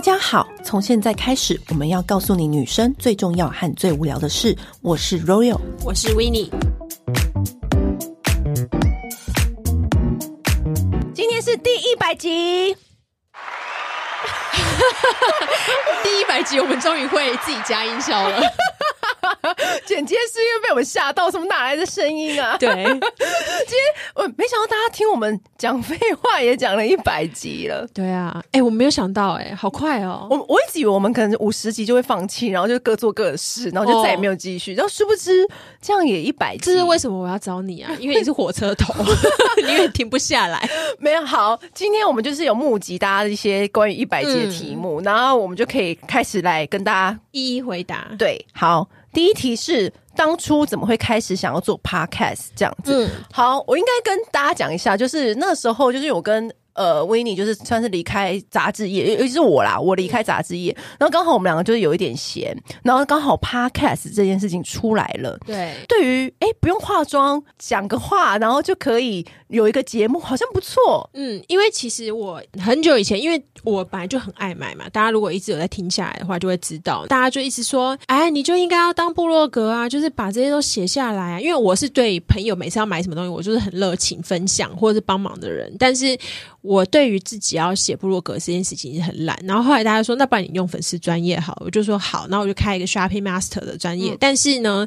大家好，从现在开始，我们要告诉你女生最重要和最无聊的事。我是 Royal，我是 Winnie。今天是第一百集，第一百集，我们终于会自己加音效了。剪接是因为被我们吓到，什么哪来的声音啊？对，今天我没想到大家听我们讲废话也讲了一百集了。对啊，哎、欸，我没有想到、欸，哎，好快哦！我我一直以为我们可能五十集就会放弃，然后就各做各的事，然后就再也没有继续。然后殊不知这样也一百集，这是为什么我要找你啊？因为你是火车头，因为停不下来。没有好，今天我们就是有募集大家的一些关于一百集的题目、嗯，然后我们就可以开始来跟大家一一回答。对，好。第一题是当初怎么会开始想要做 podcast 这样子？嗯，好，我应该跟大家讲一下，就是那时候就是我跟。呃，维尼就是算是离开杂志业，尤其是我啦，我离开杂志业，然后刚好我们两个就是有一点闲，然后刚好 Podcast 这件事情出来了。对，对于哎不用化妆讲个话，然后就可以有一个节目，好像不错。嗯，因为其实我很久以前，因为我本来就很爱买嘛，大家如果一直有在听下来的话，就会知道，大家就一直说，哎，你就应该要当部落格啊，就是把这些都写下来啊。因为我是对朋友每次要买什么东西，我就是很热情分享或者是帮忙的人，但是。我对于自己要写部落格这件事情是很懒，然后后来大家说，那不然你用粉丝专业好，我就说好，那我就开一个 Shopping Master 的专业，嗯，但是呢，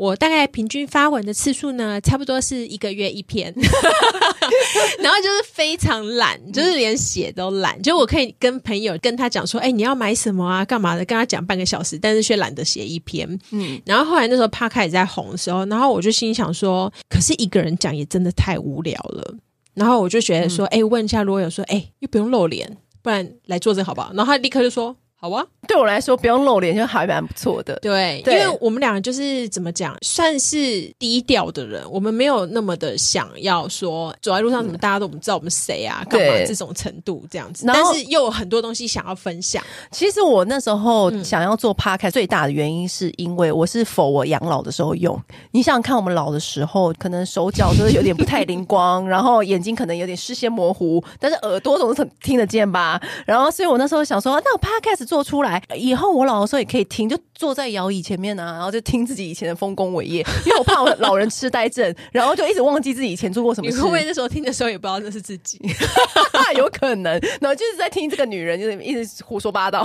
我大概平均发文的次数呢，差不多是一个月一篇，然后就是非常懒，就是连写都懒，就我可以跟朋友跟他讲说，哎，欸，你要买什么啊，干嘛的，跟他讲半个小时，但是却懒得写一篇，嗯，然后后来那时候 Podcast 开始在红的时候，然后我就心想说，可是一个人讲也真的太无聊了。然后我就觉得说，哎、嗯欸，问一下罗友说，哎、欸，又不用露脸，不然来做这好不好？然后他立刻就说。好啊，对我来说不用露脸就还蛮不错的。对，因为我们两个就是怎么讲，算是低调的人，我们没有那么的想要说走在路上怎么大家都不知道我们谁啊，干嘛这种程度这样子。但是又有很多东西想要分享。其实我那时候想要做 Podcast 最大的原因是因为我是 for 我养老的时候用。你想想看，我们老的时候可能手脚就是有点不太灵光，然后眼睛可能有点视线模糊，但是耳朵总是听得见吧。然后所以我那时候想说，那我 Podcast。做出来以后，我老的时候也可以听，就坐在摇椅前面啊，然后就听自己以前的丰功伟业，因为我怕我老人痴呆症，然后就一直忘记自己以前做过什么事。因为那时候听的时候也不知道那是自己，有可能，然后就是在听这个女人，就是一直胡说八道，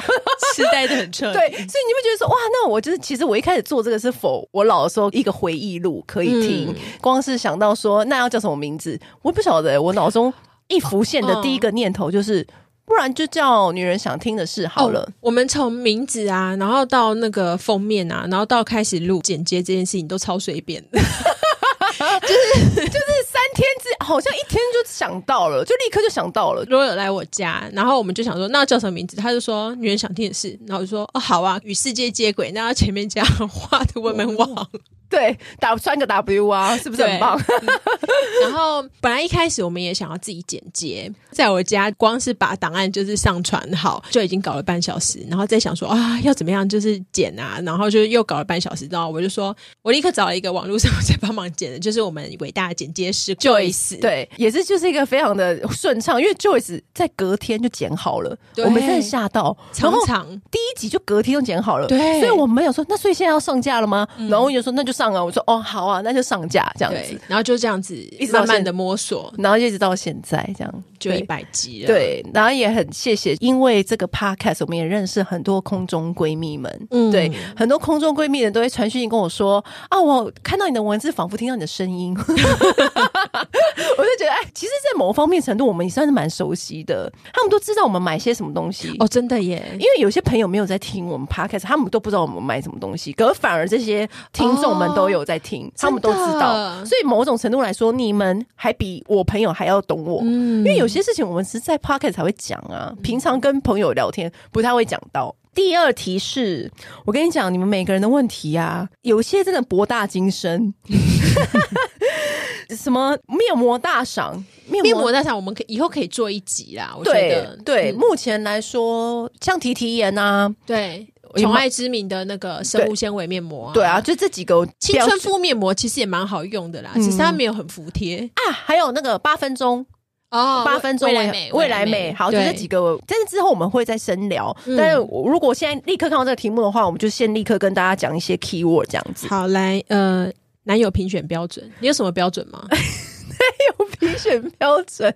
痴呆的很彻底。对，所以你会觉得说，哇，那我就是其实我一开始做这个是否我老的时候一个回忆录可以听，嗯，光是想到说那要叫什么名字，我不晓得，我脑中一浮现的第一个念头就是。不然就叫女人想听的事好了。哦、我们从名字啊，然后到那个封面啊，然后到开始录剪接这件事情都超随便的，就是就是三天之好像一天就想到了，就立刻就想到了。如果有来我家，然后我们就想说，那叫什么名字？他就说女人想听的事，然后我就说哦好啊，与世界接轨。那他前面加花的文门网。对，打穿个 W 啊，是不是很棒？嗯、然后本来一开始我们也想要自己剪接，在我家光是把档案就是上传好，就已经搞了半小时，然后再想说啊，要怎么样就是剪啊，然后就又搞了半小时，然后我就说，我立刻找了一个网络上在帮忙剪的，就是我们伟大的剪接师 Joyce，对，也是就是一个非常的顺畅，因为 Joyce 在隔天就剪好了，我们真的吓到，常常第一集就隔天就剪好了，对，所以我们没有说，那所以现在要上架了吗？嗯、然后我就说那就。上啊！我说哦，好啊，那就上架这样子，然后就这样子一直慢慢的摸索，然后一直到现在这样就一百集了。对，然后也很谢谢，因为这个 podcast 我们也认识很多空中闺蜜们。嗯，对，很多空中闺蜜人都会传讯息跟我说啊，我看到你的文字，仿佛听到你的声音。我就觉得哎，其实，在某方面程度，我们也算是蛮熟悉的。他们都知道我们买些什么东西哦，真的耶！因为有些朋友没有在听我们 podcast，他们都不知道我们买什么东西，可是反而这些听众们。都有在听，他们都知道，所以某种程度来说，你们还比我朋友还要懂我，嗯，因为有些事情我们是在 Pocket 才会讲啊，平常跟朋友聊天不太会讲到。第二题是，我跟你讲，你们每个人的问题啊，有些真的博大精深，什么面膜大赏，面膜，大赏，我们可以以后可以做一集啦。我觉得，对，对，目前来说，像提提颜啊，对。宠爱之名的那个生物纤维面膜啊，对啊，就这几个青春敷面膜其实也蛮好用的啦，嗯，只是它没有很服帖啊。还有那个八分钟哦，八分钟未来美，未来美，好，就这几个。但是之后我们会再深聊。但是如果现在立刻看到这个题目的话，我们就先立刻跟大家讲一些 keyword 这样子。好，来，呃，男友评选标准，你有什么标准吗？男友评选标准，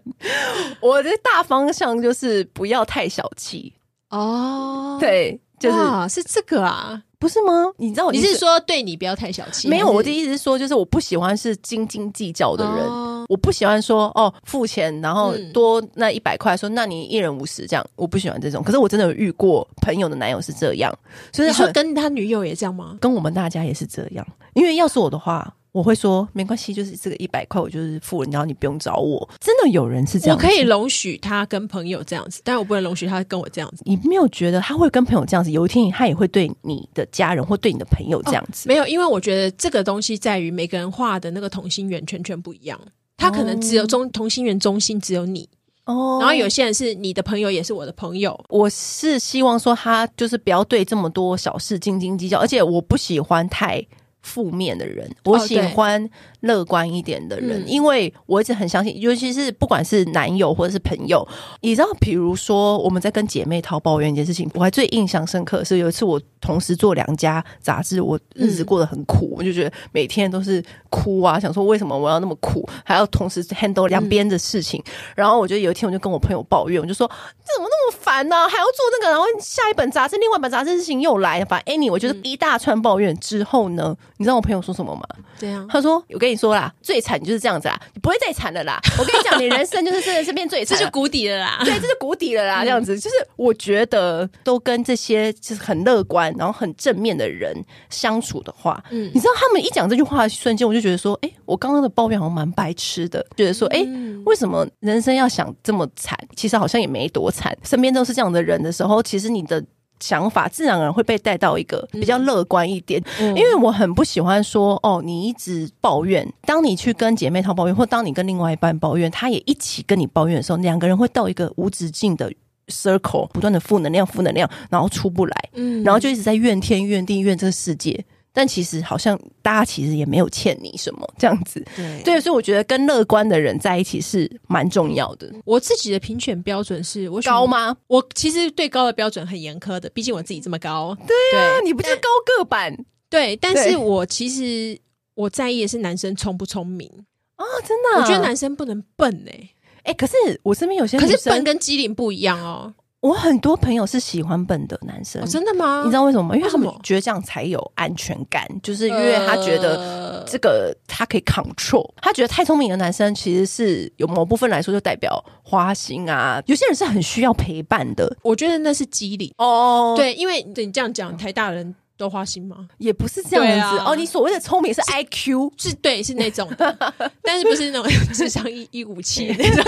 我的大方向就是不要太小气哦。对，就是是这个啊。不是吗？你知道我你是说对你不要太小气？没有，我的意思是说，就是我不喜欢是斤斤计较的人。哦、我不喜欢说哦，付钱然后多那一百块，说那你一人五十这样，我不喜欢这种。可是我真的有遇过朋友的男友是这样，所以你说跟他女友也这样吗？跟我们大家也是这样。因为要是我的话。我会说没关系，就是这个一百块我就是付了，然后你不用找我。真的有人是这样，我可以容许他跟朋友这样子，但我不能容许他跟我这样子。你没有觉得他会跟朋友这样子？有一天他也会对你的家人或对你的朋友这样子？哦，没有，因为我觉得这个东西在于每个人画的那个同心圆圈圈不一样，他可能只有中同心圆中心只有你。哦，然后有些人是你的朋友也是我的朋友。我是希望说他就是不要对这么多小事斤斤计较，而且我不喜欢太负面的人，我喜欢乐观一点的人，哦、因为我一直很相信，尤其是不管是男友或者是朋友，你知道，比如说我们在跟姐妹淘抱怨一件事情，我还最印象深刻的是有一次我同时做两家杂志，我日子过得很苦，嗯、我就觉得每天都是哭啊，想说为什么我要那么苦，还要同时 handle 两边的事情，嗯、然后我觉得有一天我就跟我朋友抱怨，我就说怎么那么烦呢、啊，还要做那个，然后下一本杂志，另外一本杂志事情又来，反正 Annie，我觉得一大串抱怨之后呢。你知道我朋友说什么吗？对啊，他说：“我跟你说啦，最惨就是这样子啦，你不会再惨了啦。我跟你讲，你人生就是真的是变最惨，这是谷底了啦。对，这是谷底了啦。这样子，就是我觉得都跟这些就是很乐观，然后很正面的人相处的话，嗯，你知道他们一讲这句话的瞬间，我就觉得说，哎，我刚刚的抱怨好像蛮白痴的，觉得说，哎，为什么人生要想这么惨？其实好像也没多惨。身边都是这样的人的时候，其实你的。”想法自然而然会被带到一个比较乐观一点，嗯、因为我很不喜欢说哦，你一直抱怨。当你去跟姐妹淘抱怨，或当你跟另外一半抱怨，他也一起跟你抱怨的时候，两个人会到一个无止境的 circle，不断的负能量、负能量，然后出不来，嗯，然后就一直在怨天怨地怨这个世界。但其实好像大家其实也没有欠你什么这样子，对，对，所以我觉得跟乐观的人在一起是蛮重要的。我自己的评选标准是我高吗？我其实对高的标准很严苛的，毕竟我自己这么高。对啊，对你不是高个版？对，但是我其实我在意的是男生聪不聪明啊，真的，我觉得男生不能笨哎、欸，哎、欸，可是我身边有些可是笨跟机灵不一样哦。我很多朋友是喜欢笨的男生，哦，真的吗？你知道为什么吗？因为他们觉得这样才有安全感，就是因为他觉得这个他可以 control。他觉得太聪明的男生其实是有某部分来说就代表花心啊。有些人是很需要陪伴的，我觉得那是机理哦。对，因为对你这样讲，台大人。都花心吗？也不是这样子、啊、哦。你所谓的聪明是 IQ，是，是对，是那种的，但是不是那种 智商一一五七那种。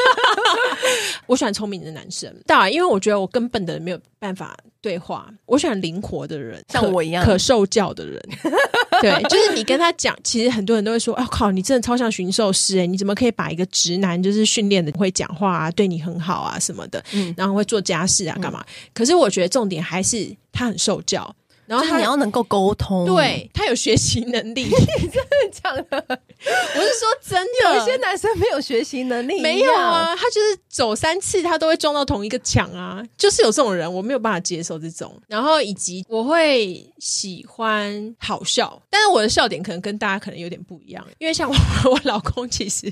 我喜欢聪明的男生，当然，因为我觉得我根本的人没有办法对话。我喜欢灵活的人，像我一样可受教的人。对，就是你跟他讲，其实很多人都会说：“啊靠，你真的超像驯兽师哎！你怎么可以把一个直男就是训练的会讲话啊，对你很好啊什么的，嗯、然后会做家事啊干嘛？”嗯、可是我觉得重点还是他很受教。然后他你要能够沟通，对他有学习能力，你真的讲的？我是说真的，有一些男生没有学习能力，没有啊，他就是走三次他都会撞到同一个墙啊，就是有这种人，我没有办法接受这种。然后以及我会喜欢好笑，但是我的笑点可能跟大家可能有点不一样，因为像我 我老公，其实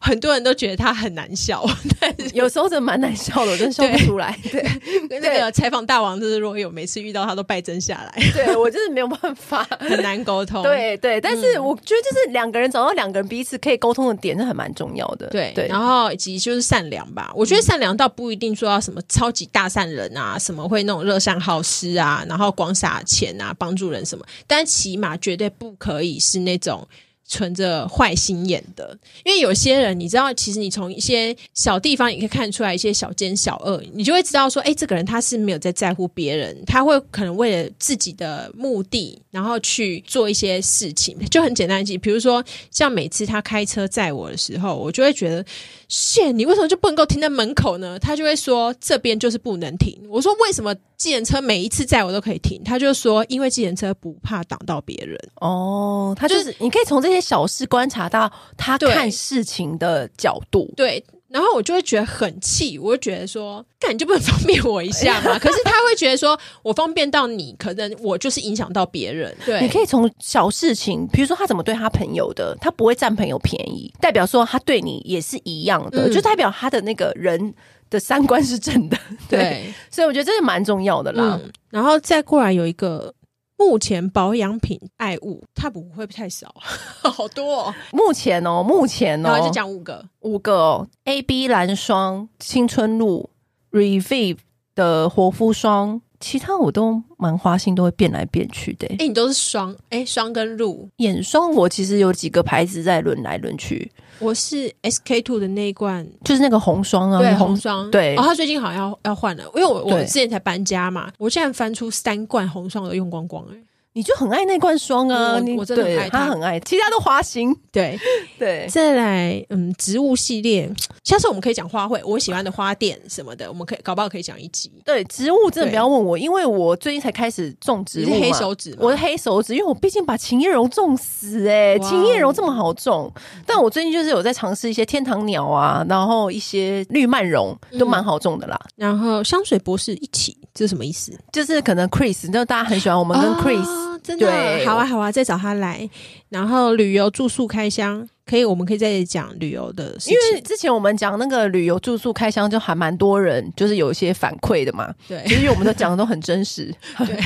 很多人都觉得他很难笑，但是有时候真的蛮难笑的，我真的笑不出来。对，对那个采访大王就是若有，每次遇到他都败阵下来。对，我就是没有办法，很难沟通。对对，但是我觉得就是两个人找到两个人彼此可以沟通的点，是还蛮重要的。对对，然后以及就是善良吧。我觉得善良倒不一定说要什么超级大善人啊，什么会那种乐善好施啊，然后广撒钱啊，帮助人什么，但起码绝对不可以是那种。存着坏心眼的，因为有些人你知道，其实你从一些小地方也可以看出来一些小奸小恶，你就会知道说，哎，这个人他是没有在在乎别人，他会可能为了自己的目的，然后去做一些事情，就很简单一，比如说像每次他开车载我的时候，我就会觉得，谢，你为什么就不能够停在门口呢？他就会说这边就是不能停。我说为什么？计程车每一次载我都可以停，他就说，因为计程车不怕挡到别人。哦，他就是你可以从这些小事观察到他看事情的角度。对，然后我就会觉得很气，我就觉得说，干你就不能方便我一下吗？可是他会觉得说我方便到你，可能我就是影响到别人。对，你可以从小事情，比如说他怎么对他朋友的，他不会占朋友便宜，代表说他对你也是一样的，嗯、就代表他的那个人的三观是正的。对，对所以我觉得这是蛮重要的啦。嗯、然后再过来有一个。目前保养品爱物，它不会不太少，好多哦。目前哦，目前哦，然后就讲五个，五个哦。A B 蓝霜、青春露、Revive 的活肤霜，其他我都蛮花心，都会变来变去的。哎，你都是霜，哎，霜跟露。眼霜我其实有几个牌子在轮来轮去。我是 SK two 的那一罐，就是那个红霜啊，对，红霜，对。哦，他最近好像要要换了，因为我我之前才搬家嘛，我现在翻出三罐红霜都用光光哎。你就很爱那罐霜啊！我，我真的很爱它，他很爱，其他都花心。对对，再来，嗯，植物系列，下次我们可以讲花卉，我喜欢的花店什么的，我们可以搞不好可以讲一集。对，植物真的不要问我，因为我最近才开始种植黑手指，我的黑手指，因为我毕竟把琴叶榕种死哎、欸，琴叶榕这么好种，但我最近就是有在尝试一些天堂鸟啊，然后一些绿蔓榕都蛮好种的啦、嗯。然后香水博士一起，这是什么意思？就是可能 Chris，就大家很喜欢我们跟 Chris。哦真的对好啊，好啊，再找他来。然后旅游住宿开箱，可以，我们可以再讲旅游的事情。因为之前我们讲那个旅游住宿开箱，就还蛮多人，就是有一些反馈的嘛。对，其实我们都讲的都很真实，对，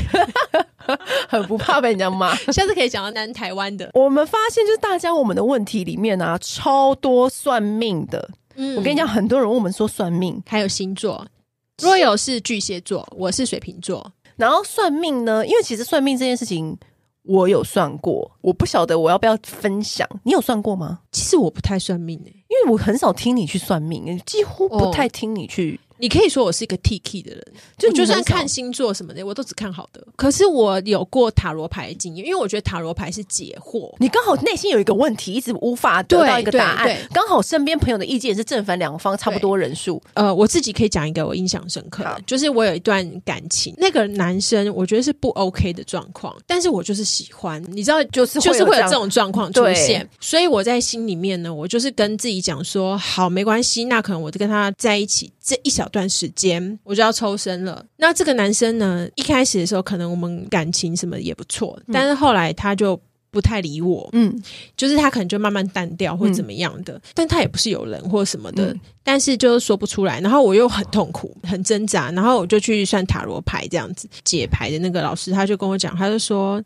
很不怕被人家骂。下次可以讲到南台湾的。我们发现，就是大家我们的问题里面啊，超多算命的。嗯，我跟你讲，很多人问我们说算命，还有星座。Royal 是巨蟹座，我是水瓶座。然后算命呢？因为其实算命这件事情，我有算过，我不晓得我要不要分享。你有算过吗？其实我不太算命诶、欸，因为我很少听你去算命，几乎不太听你去。哦你可以说我是一个 T K 的人，就就算看星座什么的，我都只看好的。可是我有过塔罗牌的经验，因为我觉得塔罗牌是解惑。你刚好内心有一个问题，一直无法得到一个答案。刚好身边朋友的意见是正反两方差不多人数。呃，我自己可以讲一个我印象深刻的，就是我有一段感情，那个男生我觉得是不 OK 的状况，但是我就是喜欢，你知道，就是就是会有这种状况出现。所以我在心里面呢，我就是跟自己讲说，好，没关系，那可能我就跟他在一起这一小段时间我就要抽身了。那这个男生呢，一开始的时候可能我们感情什么也不错，嗯、但是后来他就不太理我，嗯，就是他可能就慢慢淡掉或怎么样的，嗯、但他也不是有人或什么的，嗯、但是就是说不出来。然后我又很痛苦，很挣扎，然后我就去算塔罗牌这样子解牌的那个老师，他就跟我讲，他就说。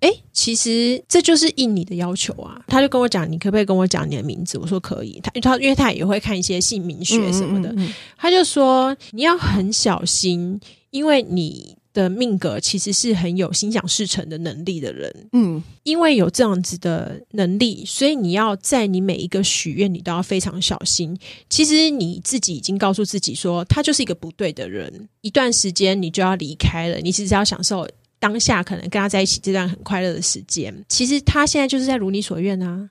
哎，其实这就是应你的要求啊！他就跟我讲，你可不可以跟我讲你的名字？我说可以。他他因为他也会看一些姓名学什么的，嗯嗯嗯、他就说你要很小心，因为你的命格其实是很有心想事成的能力的人。嗯，因为有这样子的能力，所以你要在你每一个许愿，你都要非常小心。其实你自己已经告诉自己说，他就是一个不对的人，一段时间你就要离开了。你其实要享受。当下可能跟他在一起这段很快乐的时间，其实他现在就是在如你所愿啊。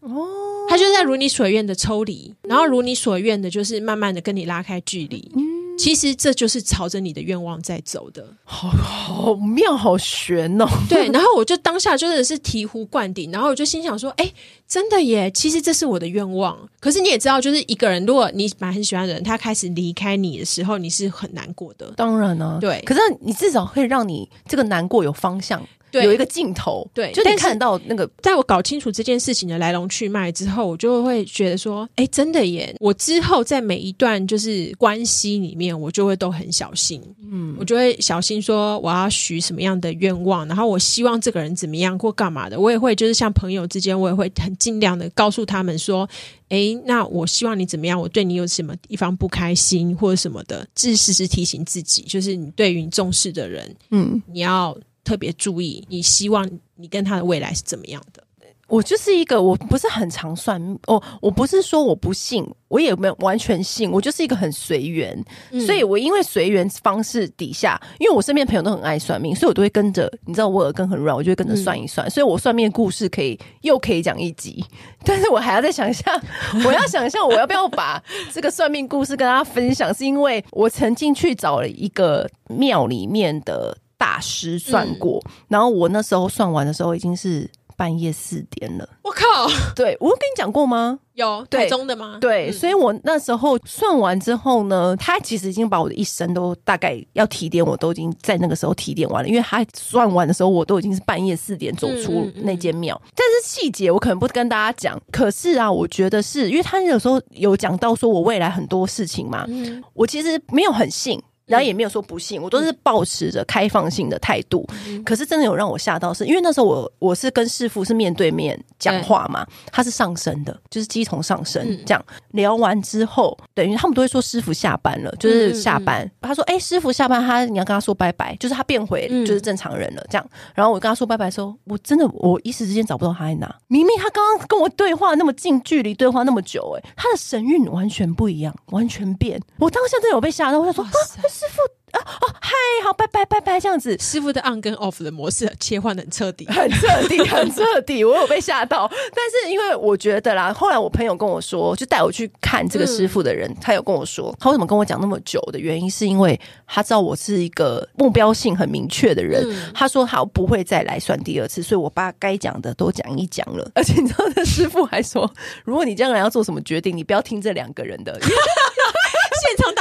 哦，他就是在如你所愿的抽离，然后如你所愿的，就是慢慢的跟你拉开距离。嗯其实这就是朝着你的愿望在走的，好好妙，好玄哦。对，然后我就当下真的是醍醐灌顶，然后我就心想说：“哎，真的耶！其实这是我的愿望。可是你也知道，就是一个人，如果你蛮很喜欢的人，他开始离开你的时候，你是很难过的。当然呢、啊，对。可是你至少会让你这个难过有方向。”对，有一个镜头，对，就得看到那个。在我搞清楚这件事情的来龙去脉之后，我就会觉得说，哎，真的耶！我之后在每一段就是关系里面，我就会都很小心，嗯，我就会小心说我要许什么样的愿望，然后我希望这个人怎么样或干嘛的，我也会就是像朋友之间，我也会很尽量的告诉他们说，哎，那我希望你怎么样，我对你有什么地方不开心或者什么的，这是时时提醒自己，就是你对于你重视的人，嗯，你要。特别注意，你希望你跟他的未来是怎么样的？我就是一个，我不是很常算哦，我不是说我不信，我也没有完全信，我就是一个很随缘。嗯、所以我因为随缘方式底下，因为我身边朋友都很爱算命，所以我都会跟着。你知道我耳根很软，我就会跟着算一算。嗯、所以我算命故事可以又可以讲一集，但是我还要再想一下，我要想一下我要不要把这个算命故事跟大家分享，是因为我曾经去找了一个庙里面的。大师算过，嗯、然后我那时候算完的时候已经是半夜四点了。我靠！对，我有跟你讲过吗？有对台中的吗？对，嗯所以我那时候算完之后呢，他其实已经把我的一生都大概要提点，我都已经在那个时候提点完了。因为他算完的时候，我都已经是半夜四点走出那间庙。嗯但是细节我可能不跟大家讲。可是啊，我觉得是因为他有时候有讲到说我未来很多事情嘛，嗯我其实没有很信。然后也没有说不信，我都是抱持着开放性的态度。嗯可是真的有让我吓到是，是因为那时候我我是跟师傅是面对面讲话嘛，他是上身的，就是鸡同上身。嗯这样聊完之后，等于他们都会说师傅下班了，就是下班。嗯他说：“哎、师傅下班，他你要跟他说拜拜，就是他变回嗯就是正常人了。”这样，然后我跟他说拜拜的时候，我真的我一时之间找不到他在哪。明明他刚刚跟我对话那么近距离对话那么久、哎，他的神韵完全不一样，完全变。我当下真的有被吓到，我就说：“啊，师傅。”啊哦，嗨，好，拜拜拜拜，这样子，师傅的 on 跟 off 的模式切换得很彻底，很彻底，很彻底，我有被吓到。但是因为我觉得啦，后来我朋友跟我说，就带我去看这个师傅的人，嗯、他有跟我说，他为什么跟我讲那么久的原因，是因为他知道我是一个目标性很明确的人。嗯、他说他不会再来算第二次，所以我把该讲的都讲一讲了。而且你知道，那师傅还说，如果你将来要做什么决定，你不要听这两个人的。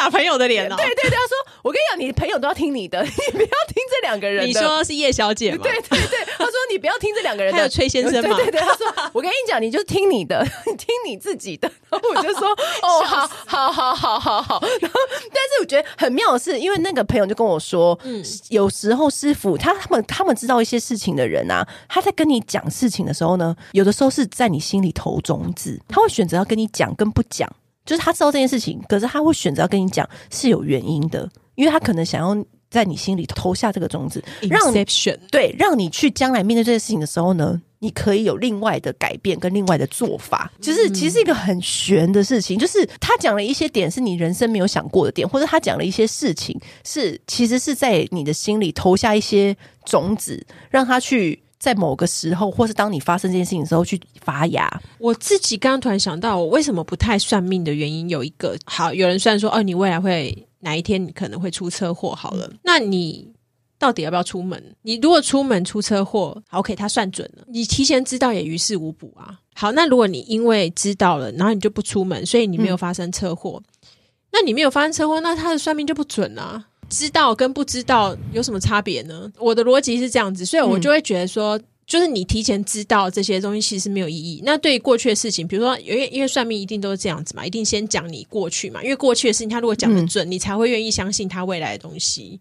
打朋友的脸哦，对对对，他说：“我跟你讲，你朋友都要听你的，你不要听这两个人。”你说是叶小姐吗？对对对，他说：“你不要听这两个人的。”还有崔先生吗？对对对，他说：“我跟你讲，你就听你的，你听你自己的。”然后我就说：“ 哦，好好好好好好。”然后，但是我觉得很妙的是，因为那个朋友就跟我说：“嗯，有时候师傅他他们他们知道一些事情的人啊，他在跟你讲事情的时候呢，有的时候是在你心里投种子，他会选择要跟你讲跟不讲。”就是他知道这件事情，可是他会选择要跟你讲是有原因的，因为他可能想要在你心里投下这个种子，让 Inception 对，让你去将来面对这件事情的时候呢，你可以有另外的改变跟另外的做法。就是其实是一个很悬的事情，就是他讲了一些点是你人生没有想过的点，或者他讲了一些事情是其实是在你的心里投下一些种子，让他去。在某个时候，或是当你发生这件事情的时候，去发芽。我自己刚刚突然想到，我为什么不太算命的原因有一个，好，有人算说，哦，你未来会哪一天你可能会出车祸，好了，那你到底要不要出门？你如果出门出车祸，OK，他算准了，你提前知道也于事无补啊。好，那如果你因为知道了，然后你就不出门，所以你没有发生车祸，嗯、那你没有发生车祸，那他的算命就不准啊。知道跟不知道有什么差别呢？我的逻辑是这样子，所以我就会觉得说，嗯、就是你提前知道这些东西其实是没有意义。那对于过去的事情，比如说，因为因为算命一定都是这样子嘛，一定先讲你过去嘛，因为过去的事情他如果讲的准，嗯、你才会愿意相信他未来的东西。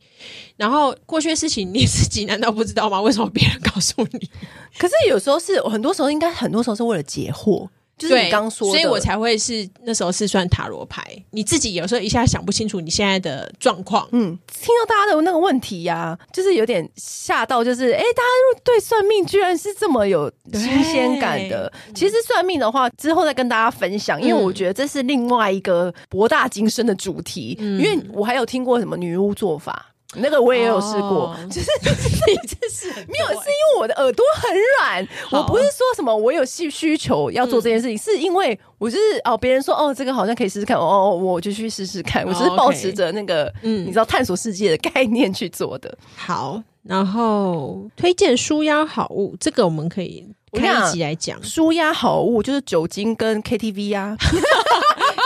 然后过去的事情你自己难道不知道吗？为什么别人告诉你？可是有时候是很多时候应该很多时候是为了解惑。就是你刚说的，所以我才会是那时候是算塔罗牌。你自己有时候一下想不清楚你现在的状况，嗯，听到大家的那个问题呀、啊，就是有点吓到，就是哎、欸，大家对算命居然是这么有新鲜感的。其实算命的话，之后再跟大家分享，因为我觉得这是另外一个博大精深的主题。嗯、因为我还有听过什么女巫做法。那个我也有试过，哦、就是你这是没有，是因为我的耳朵很软。我不是说什么我有需需求要做这件事情，嗯、是因为我就是哦，别人说哦，这个好像可以试试看，哦，我就去试试看。我只是保持着那个嗯，你知道探索世界的概念去做的。好，然后推荐舒压好物，这个我们可以开一集来讲。舒压好物就是酒精跟 KTV 啊。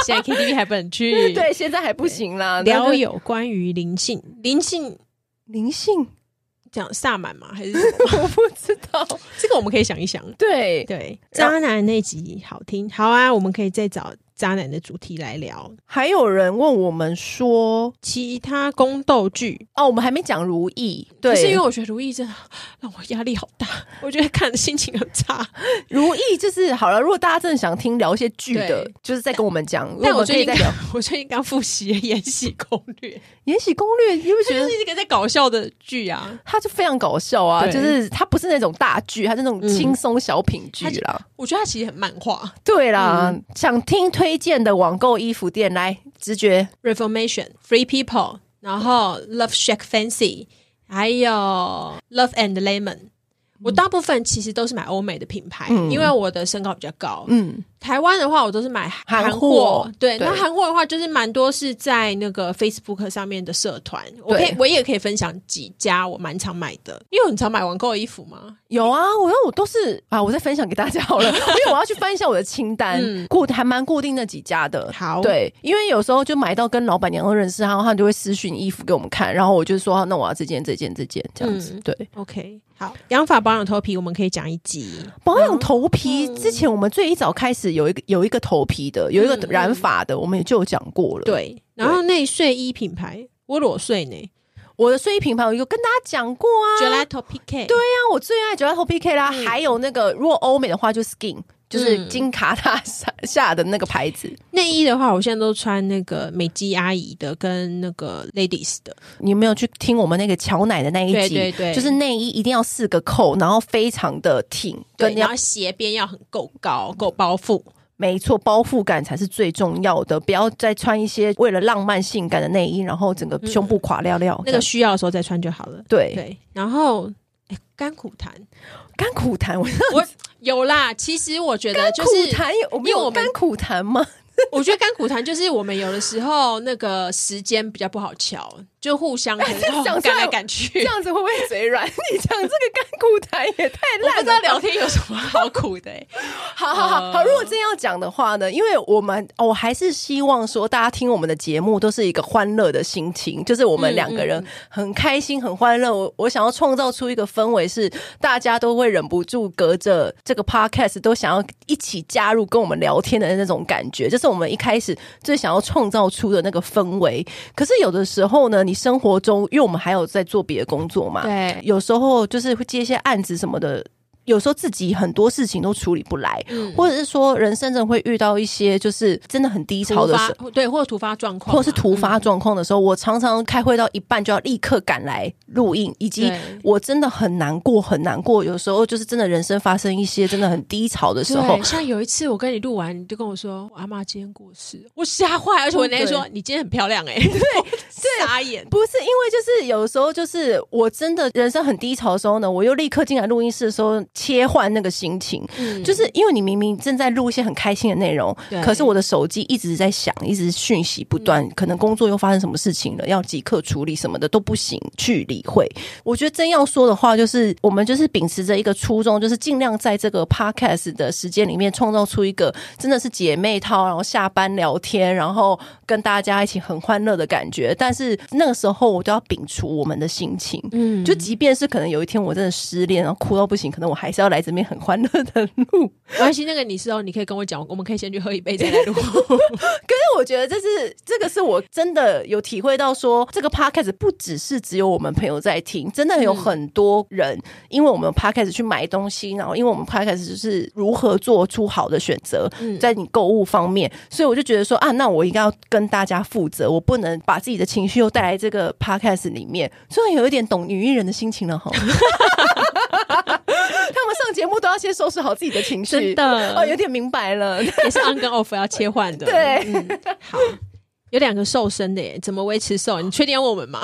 现在 KTV 还不能去，对，现在还不行啦。聊有关于灵性，灵性，灵性，讲萨满吗？还是 我不知道，这个我们可以想一想。对对，渣男那集好听，好啊，我们可以再找。渣男的主题来聊，还有人问我们说其他宫斗剧哦，我们还没讲如懿，对，是因为我觉得如懿真的让我压力好大，我觉得看的心情很差。如意就是好了，如果大家真的想听聊一些剧的，就是再跟我们讲。但我最近在，我最近刚复习《延禧攻略》，《延禧攻略》因为觉得是一个在搞笑的剧啊，它就非常搞笑啊，就是它不是那种大剧，它是那种轻松小品剧啦、嗯。我觉得它其实很漫画，对啦，嗯、想听推。推荐的网购衣服店来直觉 Reformation Free People，然后 Love Shack Fancy，还有 Love and Lemon。我大部分其实都是买欧美的品牌，嗯、因为我的身高比较高。嗯，台湾的话，我都是买韩货。对，那韩货的话，就是蛮多是在那个 Facebook 上面的社团。我可以，我也可以分享几家我蛮常买的。因为很常买网购的衣服吗？有啊，我说我都是啊，我再分享给大家好了，因为我要去翻一下我的清单，嗯、固还蛮固定那几家的。好，对，因为有时候就买到跟老板娘都认识，然后他就会私讯衣服给我们看，然后我就说，那我要这件、这件、这件这样子。嗯、对，OK。好，养发保养头皮，我们可以讲一集。保养头皮之前，我们最一早开始有一个有一个头皮的，有一个染发的，我们也就有讲过了。对，然后那睡衣品牌，我裸睡呢。我的睡衣品牌，我有跟大家讲过啊 j e l a t o PK。对呀，我最爱 j e l a t o PK 啦。还有那个，如果欧美的话，就 Skin。就是金卡塔下下的那个牌子内、嗯、衣的话，我现在都穿那个美肌阿姨的跟那个 Ladies 的。你有没有去听我们那个乔奶的那一集？对对对，就是内衣一定要四个扣，然后非常的挺，对，然后斜边要很够高，够包覆。没错，包覆感才是最重要的。不要再穿一些为了浪漫性感的内衣，然后整个胸部垮撂撂。那个需要的时候再穿就好了。对对，然后。甘苦谈，甘苦谈，我我有啦。其实我觉得就是因为我们甘苦谈吗？我觉得甘苦谈就是我们有的时候那个时间比较不好乔。就互相赶来赶去，这样子会不会嘴软？你讲这个干苦谈也太烂了，不知道聊天有什么好苦的、欸。好好好好，如果真要讲的话呢，因为我们我还是希望说，大家听我们的节目都是一个欢乐的心情，就是我们两个人很开心、很欢乐。我我想要创造出一个氛围，是大家都会忍不住隔着这个 podcast 都想要一起加入跟我们聊天的那种感觉，就是我们一开始最想要创造出的那个氛围。可是有的时候呢，你生活中，因为我们还有在做别的工作嘛，对，有时候就是会接一些案子什么的。有时候自己很多事情都处理不来，嗯、或者是说人生中会遇到一些就是真的很低潮的时候，对，或者突发状况，或者是突发状况的时候，嗯、我常常开会到一半就要立刻赶来录音，以及我真的很难过，很难过。有时候就是真的人生发生一些真的很低潮的时候，像有一次我跟你录完，你就跟我说我阿妈今天过世，我吓坏，而且我那天说你今天很漂亮哎、欸，对，傻眼，不是因为就是有时候就是我真的人生很低潮的时候呢，我又立刻进来录音室的时候。切换那个心情，嗯、就是因为你明明正在录一些很开心的内容，对。可是我的手机一直在响，一直讯息不断，嗯、可能工作又发生什么事情了，要即刻处理什么的都不行去理会。我觉得真要说的话，就是我们就是秉持着一个初衷，就是尽量在这个 podcast 的时间里面创造出一个真的是姐妹淘，然后下班聊天，然后跟大家一起很欢乐的感觉。但是那个时候我都要摒除我们的心情，嗯，就即便是可能有一天我真的失恋，然后哭到不行，可能我还是要来这边很欢乐的录，没关系。那个你是哦，你可以跟我讲，我们可以先去喝一杯再来录。可是我觉得这是这个是我真的有体会到说，说这个 podcast 不只是只有我们朋友在听，真的有很多人因为我们 podcast 去买东西，然后因为我们 podcast 就是如何做出好的选择，在你购物方面，所以我就觉得说啊，那我应该要跟大家负责，我不能把自己的情绪又带来这个 podcast 里面，虽然有一点懂女艺人的心情了哈。节目都要先收拾好自己的情绪，真的哦，有点明白了，也是 on 跟 off 要切换的。对、嗯，好，有两个瘦身的耶，怎么维持瘦？你确定要问我们吗？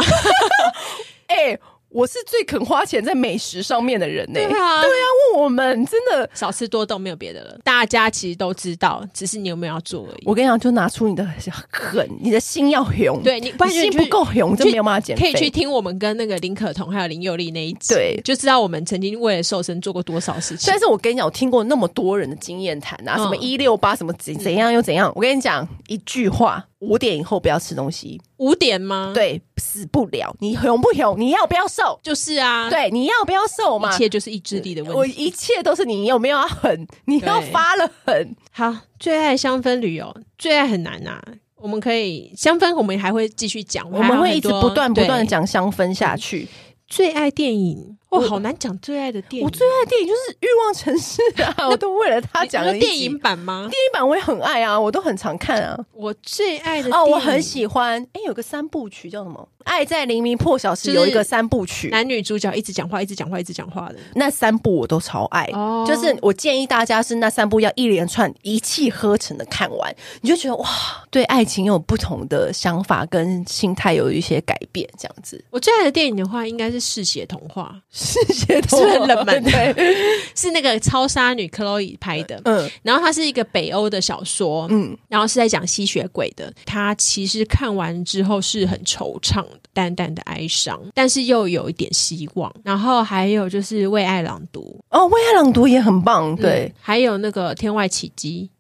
哎、欸。我是最肯花钱在美食上面的人呢、欸。对啊，对啊，问我们真的少吃多动，没有别的了。大家其实都知道，只是你有没有要做而已。我跟你讲，就拿出你的狠，你的心要勇。对你，不然你心不够勇，就没有办法减肥。可以去听我们跟那个林可彤还有林佑利那一集，对，就知道我们曾经为了瘦身做过多少事情。但是我跟你讲，我听过那么多人的经验谈啊，什么一六八，什么怎怎样又怎样。我跟你讲一句话。五点以后不要吃东西。五点吗？对，死不了。你红不红？你要不要瘦？就是啊，对，你要不要瘦嘛？一切就是意志力的问题。我一切都是你有没有要狠？你要发了狠。好，最爱香氛旅游，最爱很难啊。我们可以香氛，我们还会继续讲，我们会一直不断不断的讲香氛下去。最爱电影。哇，好难讲最爱的电影。我最爱的电影就是《欲望城市》啊，我都为了他讲了电影版吗？电影版我也很爱啊，我都很常看啊。我最爱的哦，我很喜欢。哎，有个三部曲叫什么？爱在黎明破晓时有一个三部曲，男女主角一直讲话，一直讲话，一直讲话的那三部我都超爱。哦，就是我建议大家是那三部要一连串一气呵成的看完，你就觉得哇，对爱情有不同的想法跟心态有一些改变，这样子。我最爱的电影的话，应该是《嗜血童话》。嗜血童话是很冷门的，对，是那个超杀女克洛伊拍的。嗯，然后它是一个北欧的小说，嗯，然后是在讲吸血鬼的。它其实看完之后是很惆怅的，淡淡的哀伤，但是又有一点希望。然后还有就是《为爱朗读》哦，《为爱朗读》也很棒，对。嗯，还有那个《天外奇迹》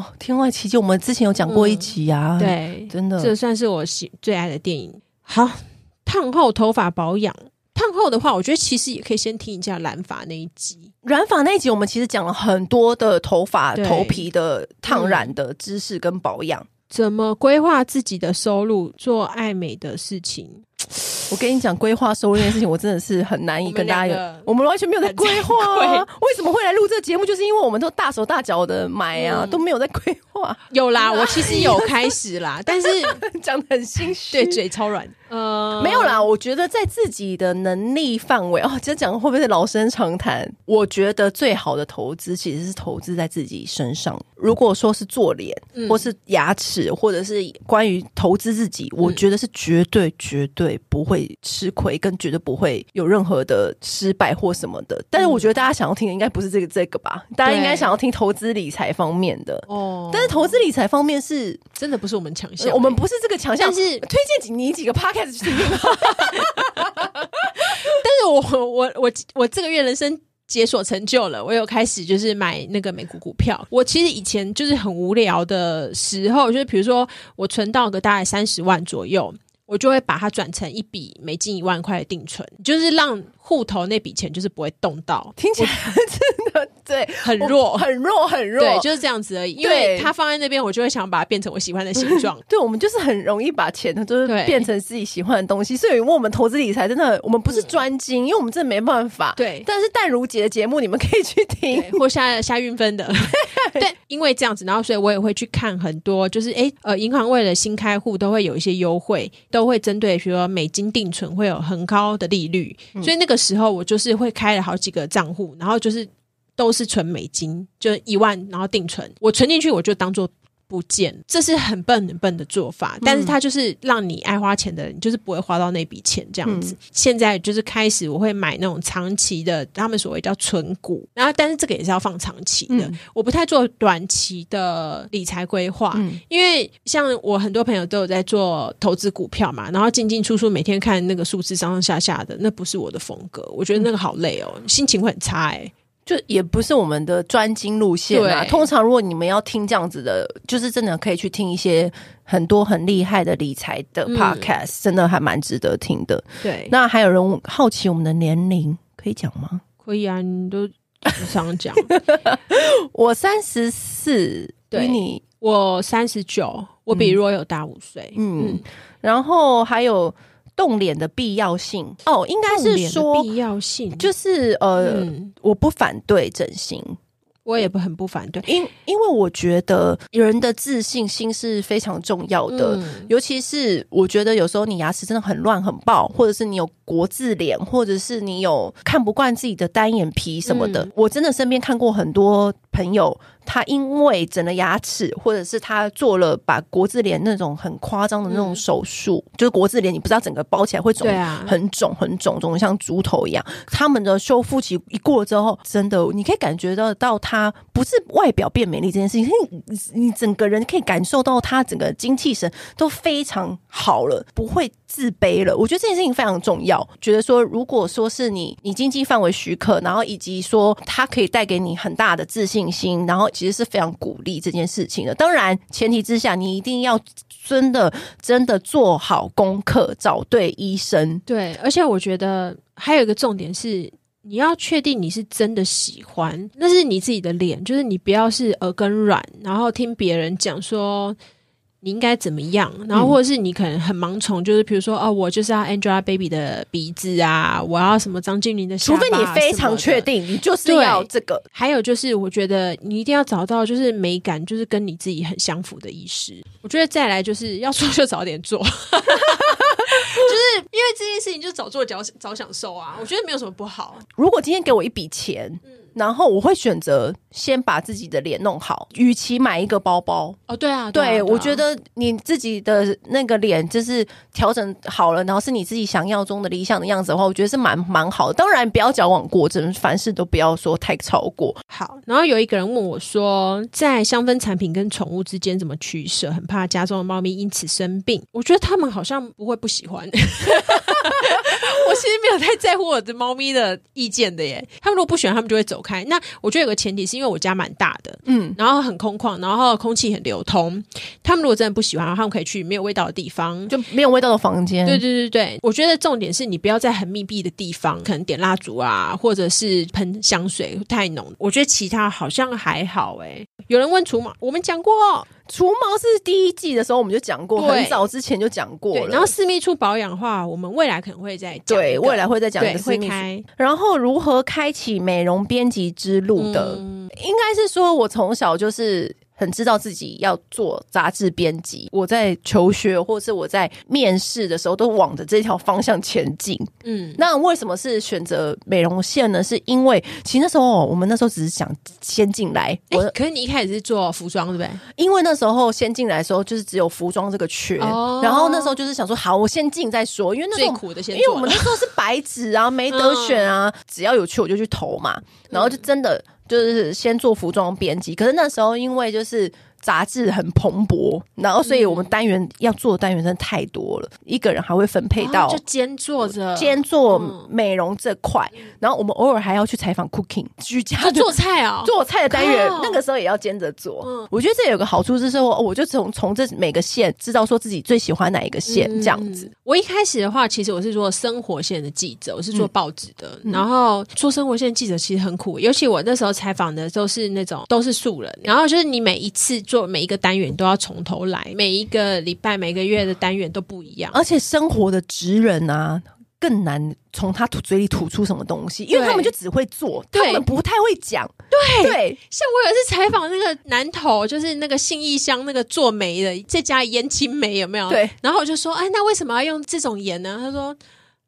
哦，《天外奇迹》我们之前有讲过一集啊，嗯，对，真的，这算是我喜最爱的电影。好，烫后头发保养。烫后的话，我觉得其实也可以先听一下染发那一集。染发那一集，我们其实讲了很多的头发、头皮的烫染的知识跟保养，嗯、怎么规划自己的收入，做爱美的事情。我跟你讲，规划收入这件事情，我真的是很难以跟大家有，我们完全没有在规划啊。为什么会来录这个节目？就是因为我们都大手大脚的买啊，嗯、都没有在规划。有啦，我其实有 开始啦，但是讲的很心虚，对，嘴超软。呃，没有啦，我觉得在自己的能力范围哦，这讲会不会是老生常谈？我觉得最好的投资其实是投资在自己身上。如果说是做脸，嗯、或是牙齿，或者是关于投资自己，我觉得是绝对绝对不会吃亏，跟绝对不会有任何的失败或什么的。但是我觉得大家想要听的应该不是这个这个吧？大家应该想要听投资理财方面的哦。但是投资理财方面是真的不是我们强项、欸，我们不是这个强项，但是推荐你几个 但是我我我我这个月人生解锁成就了，我有开始就是买那个美股股票。我其实以前就是很无聊的时候，就是比如说我存到个大概三十万左右，我就会把它转成一笔每进一万块的定存，就是让。户头那笔钱就是不会动到，听起来真的对，很弱，很弱，很弱，对，就是这样子而已。因为它放在那边，我就会想把它变成我喜欢的形 状。对，我们就是很容易把钱呢，就是变成自己喜欢的东西。所以，我们投资理财真的，我们不是专精，因为我们真的没办法。对，但是淡如姐的节目你们可以去听，或下下运分的。对，因为这样子，然后所以我也会去看很多，就是哎呃，银行为了新开户都会有一些优惠，都会针对比如说美金定存会有很高的利率，所以那个。时候我就是会开了好几个账户，然后就是都是存美金，就一万，然后定存。我存进去，我就当做不见，这是很笨很笨的做法。但是它就是让你爱花钱的人，就是不会花到那笔钱这样子。嗯、现在就是开始，我会买那种长期的，他们所谓叫存股。然后，但是这个也是要放长期的，嗯、我不太做短期的理财规划，嗯、因为像我很多朋友都有在做投资股票嘛，然后进进出出，每天看那个数字上上下下的，那不是我的风格。我觉得那个好累哦，心情会很差哎、欸。就也不是我们的专精路线啊。通常如果你们要听这样子的，就是真的可以去听一些很多很厉害的理财的 podcast，真的还蛮值得听的。对，那还有人好奇我们的年龄，可以讲吗？可以啊，你都想讲。我三十四，对你我三十九，我比若有大五岁。嗯，然后还有。动脸的必要性。哦，应该是说必要性，就是呃，嗯、我不反对整形，我也不很不反对，因因为我觉得人的自信心是非常重要的，嗯、尤其是我觉得有时候你牙齿真的很乱很爆，或者是你有国字脸，或者是你有看不惯自己的单眼皮什么的，嗯、我真的身边看过很多朋友。他因为整了牙齿，或者是他做了把国字脸那种很夸张的那种手术，嗯、就是国字脸，你不知道整个包起来会肿，很肿很肿，肿的像猪头一样。他们的修复期一过之后，真的你可以感觉得到，他不是外表变美丽这件事情，你你整个人可以感受到他整个精气神都非常好了，不会自卑了。我觉得这件事情非常重要。觉得说，如果说是你你经济范围许可，然后以及说他可以带给你很大的自信心，然后。其实是非常鼓励这件事情的。当然，前提之下，你一定要真的真的做好功课，找对医生。对，而且我觉得还有一个重点是，你要确定你是真的喜欢，那是你自己的脸，就是你不要是耳根软，然后听别人讲说。你应该怎么样？然后或者是你可能很盲从，就是比如说哦，我就是要 Angelababy 的鼻子啊，我要什么张钧甯的除非你非常确定，你就是要这个。还有就是，我觉得你一定要找到就是美感，就是跟你自己很相符的医师。我觉得再来就是要做就早点做。就是因为这件事情就早做早早享受啊，我觉得没有什么不好。如果今天给我一笔钱，嗯。然后我会选择先把自己的脸弄好，与其买一个包包。哦，对啊，对，对，啊对啊，我觉得你自己的那个脸就是调整好了，然后是你自己想要中的理想的样子的话，我觉得是蛮蛮好的。当然不要矫枉过正，凡事都不要说太超过。好，然后有一个人问我说，在香氛产品跟宠物之间怎么取舍？很怕家中的猫咪因此生病。我觉得他们好像不会不喜欢。我其实没有太在乎我的猫咪的意见的耶，他们如果不喜欢，他们就会走开。那我觉得有个前提是因为我家蛮大的，嗯，然后很空旷，然后空气很流通。他们如果真的不喜欢，他们可以去没有味道的地方，就没有味道的房间。对对对对，我觉得重点是你不要在很密闭的地方，可能点蜡烛啊，或者是喷香水太浓。我觉得其他好像还好诶。有人问除毛，我们讲过。除毛是第一季的时候我们就讲过，很早之前就讲过了。然后私密处保养的话，我们未来可能会再讲。对，未来会再讲一个私密处。会开。然后如何开启美容编辑之路的，嗯、应该是说我从小就是。很知道自己要做杂志编辑，我在求学或是我在面试的时候都往着这条方向前进。嗯，那为什么是选择美容线呢？是因为其实那时候我们那时候只是想先进来。我、欸、可是你一开始是做服装对不对？因为那时候先进来的时候就是只有服装这个缺，哦、然后那时候就是想说好，我先进再说。因为那时候最苦的先，因为我们那时候是白纸啊，没得选啊，嗯、只要有去我就去投嘛，然后就真的。就是先做服装编辑，可是那时候因为就是。杂志很蓬勃，然后所以我们单元要做的单元真的太多了，一个人还会分配到，就兼做着兼做美容这块，然后我们偶尔还要去采访 cooking 居家做菜啊，做菜的单元，那个时候也要兼着做。嗯我觉得这有个好处是说，我就从从这每个线知道说自己最喜欢哪一个线这样子。我一开始的话，其实我是做生活线的记者，我是做报纸的，然后做生活线记者其实很苦，尤其我那时候采访的都是那种都是素人，然后就是你每一次。做每一个单元都要从头来，每一个礼拜、每个月的单元都不一样，而且生活的职人啊更难从他吐嘴里吐出什么东西，因为他们就只会做，他们不太会讲。对对，像我有一次采访那个南头，就是那个信义乡那个做煤的这家盐青梅有没有？对，然后我就说，哎，那为什么要用这种盐呢？他说。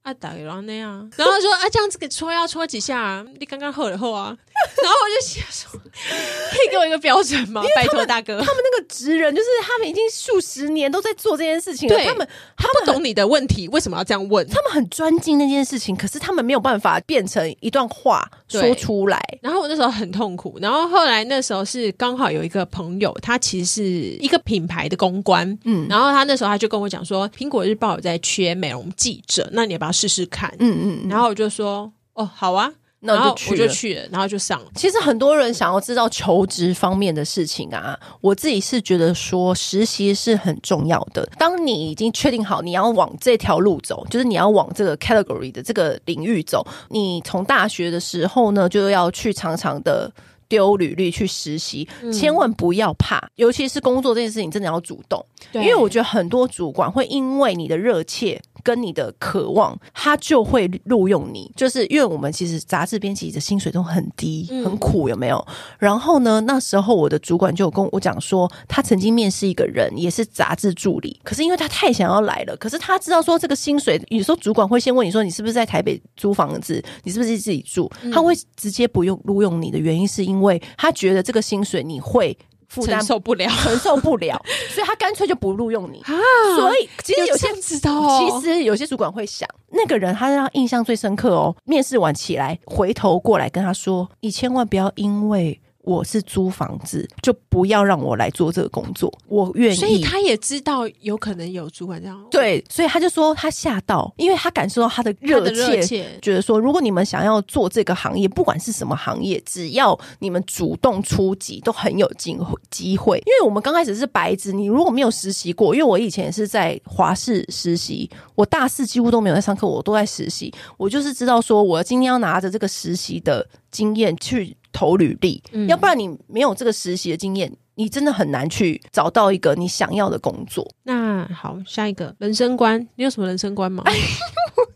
啊，打给然那样，然后说啊，这样子给搓要搓几下啊？你刚刚喝了后啊，然后我就想说，可以给我一个标准吗？拜托大哥，他们那个职人就是他们已经数十年都在做这件事情了，他们他不懂你的问题，为什么要这样问？他们很专精那件事情，可是他们没有办法变成一段话说出来。然后我那时候很痛苦，然后后来那时候是刚好有一个朋友，他其实是一个品牌的公关，嗯，然后他那时候他就跟我讲说，苹果日报有在缺美容记者，那你要不要？试试看，嗯嗯，嗯，然后我就说，哦，好啊，那我就去了，我就去了，然后就上了。其实很多人想要知道求职方面的事情啊，我自己是觉得说实习是很重要的。当你已经确定好你要往这条路走，就是你要往这个 category 的这个领域走，你从大学的时候呢，就要去常常的丢履历去实习，嗯、千万不要怕，尤其是工作这件事情，真的要主动。因为我觉得很多主管会因为你的热切。跟你的渴望，他就会录用你。就是因为我们其实杂志编辑的薪水都很低，很苦，有没有？然后呢，那时候我的主管就跟我讲说，他曾经面试一个人，也是杂志助理。可是因为他太想要来了，可是他知道说这个薪水，有时候主管会先问你说，你是不是在台北租房子？你是不是自己住？他会直接不用录用你的原因，是因为他觉得这个薪水你会。承受不了，承受不了，所以他干脆就不录用你。啊，所以其实有些知道，哦，其实有些主管会想，那个人他让他印象最深刻哦。面试完起来，回头过来跟他说：“你千万不要因为。”我是租房子，就不要让我来做这个工作。我愿意，所以他也知道有可能有主管这样。对，所以他就说他吓到，因为他感受到他的热切，觉得说如果你们想要做这个行业，不管是什么行业，只要你们主动出击，都很有机会机会。因为我们刚开始是白纸，你如果没有实习过，因为我以前也是在华视实习，我大四几乎都没有在上课，我都在实习。我就是知道说，我今天要拿着这个实习的经验去。投履历，嗯、要不然你没有这个实习的经验，你真的很难去找到一个你想要的工作。那好，下一个人生观，你有什么人生观吗？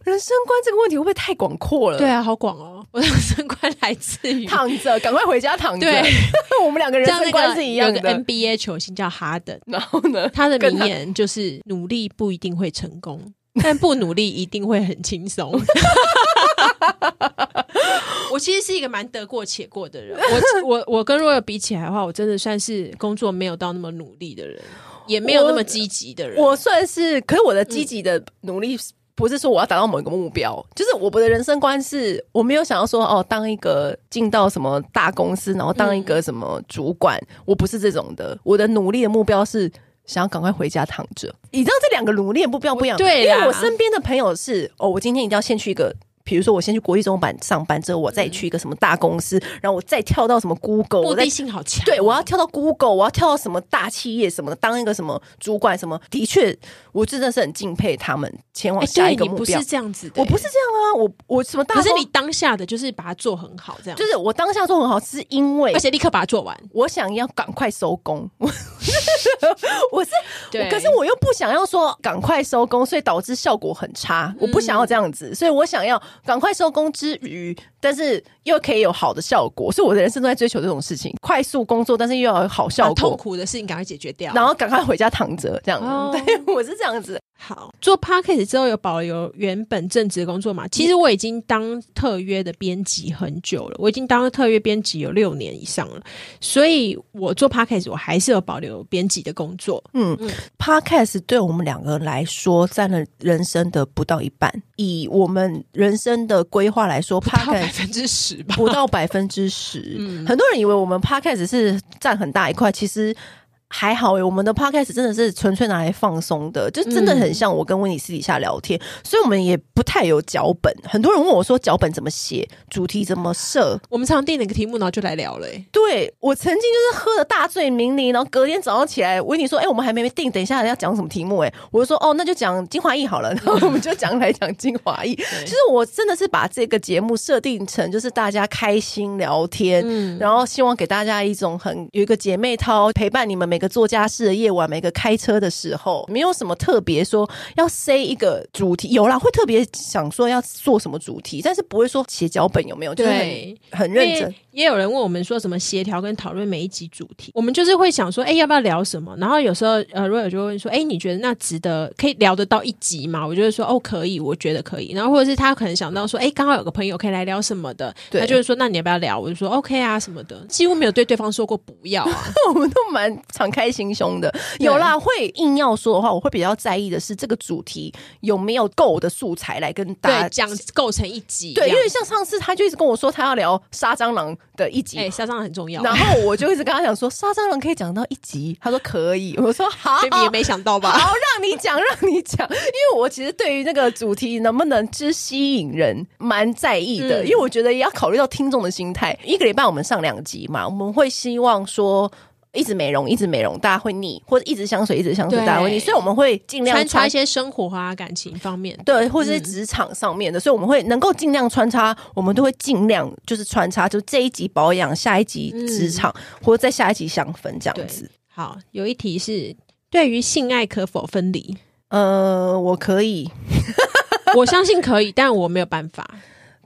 人生观这个问题会不会太广阔了？对啊，好广哦！我的人生观来自于躺着，赶快回家躺着。对，我们两个人生观是一样的。有个 NBA 球星叫哈登，然后呢，他的名言就是：努力不一定会成功。但不努力一定会很轻松。我其实是一个蛮得过且过的人。我我我跟若若比起来的话，我真的算是工作没有到那么努力的人，也没有那么积极的人。我，我算是，可是我的积极的努力不是说我要达到某一个目标，嗯、就是我的人生观是我没有想要说哦，当一个进到什么大公司，然后当一个什么主管，嗯、我不是这种的。我的努力的目标是想要赶快回家躺着。你知道这两个努力的目标不一样，对，因为我身边的朋友是哦，我今天一定要先去一个。比如说，我先去国际中版上班之后，我再去一个什么大公司，嗯、然后我再跳到什么 Google，目的性好强。对，我要跳到 Google，我要跳到什么大企业什么的，当一个什么主管什么。的确，我真的是很敬佩他们前往下一个目标。欸、不是这样子的，我不是这样啊，我我什么大？可是你当下的就是把它做很好，这样。就是我当下做很好，是因为而且立刻把它做完。我想要赶快收工，我是对，可是我又不想要说赶快收工，所以导致效果很差。我不想要这样子，嗯、所以我想要赶快收工。之余，但是又可以有好的效果，所以我的人生都在追求这种事情：快速工作，但是又要有好效果。痛苦的事情赶快解决掉，然后赶快回家躺着，这样子。哦、对，我是这样子。好，做 podcast 之后有保留原本正职的工作嘛？其实我已经当特约的编辑很久了，我已经当特约编辑有六年以上了，所以我做 podcast 我还是有保留编辑的工作。嗯嗯，podcast 对我们两个来说占了人生的不到一半，以我们人生的规划来说，podcast 百分之十吧，不到百分之十。嗯，很多人以为我们 podcast 是占很大一块，其实。还好诶、欸，我们的 podcast 真的是纯粹拿来放松的，就真的很像我跟温妮私底下聊天，嗯、所以我们也不太有脚本。很多人问我说脚本怎么写，主题怎么设，我们常定了一个题目，然后就来聊了、欸。对，我曾经就是喝的大醉酩酊，然后隔天早上起来，温妮说：“哎、欸，我们还没定，等一下要讲什么题目、欸？”哎，我就说：“哦，那就讲精华液好了。”然后我们就讲来讲精华液。其实我真的是把这个节目设定成就是大家开心聊天，嗯、然后希望给大家一种很有一个姐妹淘陪伴你们每个做家事的夜晚，每个开车的时候，没有什么特别说要塞一个主题，有啦，会特别想说要做什么主题，但是不会说写脚本有没有？就是很，很认真。也有人问我们说什么协调跟讨论每一集主题，我们就是会想说，哎，要不要聊什么？然后有时候呃，若有就会问说，哎，你觉得那值得可以聊得到一集吗？我就会说，哦，可以，我觉得可以。然后或者是他可能想到说，哎，刚好有个朋友可以来聊什么的，他就是说，那你要不要聊？我就说，OK 啊，什么的，几乎没有对对方说过不要啊，我们都蛮敞开心胸的。有啦，会硬要说的话，我会比较在意的是这个主题有没有够的素材来跟大家讲构成一集。对，因为像上次他就一直跟我说他要聊杀蟑螂的一集，哎，杀蟑螂很重要。然后我就一直跟他讲说杀蟑螂可以讲到一集，他说可以。我说好，你也没想到吧？好，让你讲，让你讲，因为我其实对于那个主题能不能之吸引人蛮在意的，因为我觉得也要考虑到听众的心态。一个礼拜我们上两集嘛，我们会希望说。一直美容，一直美容，大家会腻；或者一直香水，一直香水，大家会腻。所以我们会尽量穿插一些生活啊、感情方面，对，或者是职场上面的。嗯、所以我们会能够尽量穿插，我们都会尽量就是穿插，就这一集保养，下一集职场，嗯、或者在下一集香氛这样子。好，有一题是对于性爱可否分离？呃，我可以，我相信可以，但我没有办法。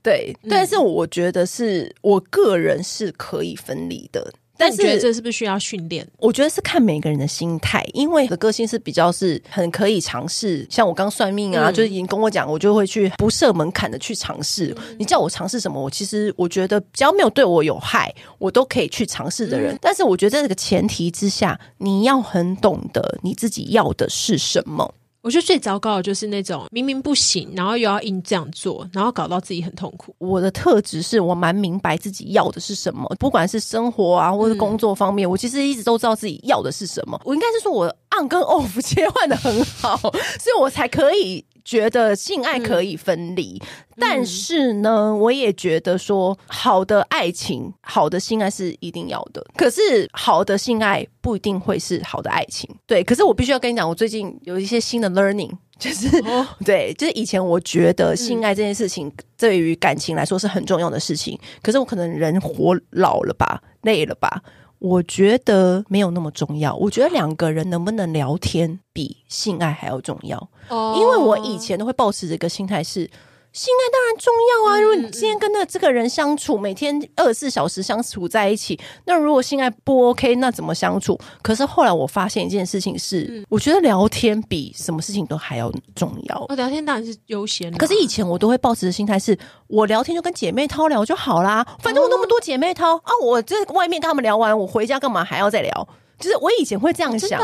对，嗯、但是我觉得是我个人是可以分离的。但是这是不是需要训练？我觉得是看每个人的心态，因为我的个性是比较是很可以尝试。像我刚算命啊，嗯、就是已经跟我讲，我就会去不设门槛的去尝试。嗯、你叫我尝试什么，我其实我觉得只要没有对我有害，我都可以去尝试的人。嗯、但是我觉得在这个前提之下，你要很懂得你自己要的是什么。我觉得最糟糕的就是那种明明不行，然后又要硬这样做，然后搞到自己很痛苦。我的特质是我蛮明白自己要的是什么，不管是生活啊，或是工作方面，嗯、我其实一直都知道自己要的是什么。我应该是说我 on 跟 off 切换的很好，所以我才可以。觉得性爱可以分离，嗯、但是呢，我也觉得说，好的爱情、好的性爱是一定要的。可是，好的性爱不一定会是好的爱情。对，可是我必须要跟你讲，我最近有一些新的 learning，就是、哦、对，就是以前我觉得性爱这件事情对于感情来说是很重要的事情，嗯、可是我可能人活老了吧，累了吧。我觉得没有那么重要。我觉得两个人能不能聊天比性爱还要重要。哦，因为我以前都会抱持这个心态是，性爱当然重要啊！如果你今天跟那个这个人相处，每天二十四小时相处在一起，那如果性爱不 OK，那怎么相处？可是后来我发现一件事情是，我觉得聊天比什么事情都还要重要。我聊天当然是优先，可是以前我都会抱持的心态是，我聊天就跟姐妹掏聊就好啦，反正我那么多姐妹淘啊，我在外面跟他们聊完，我回家干嘛还要再聊？就是我以前会这样想，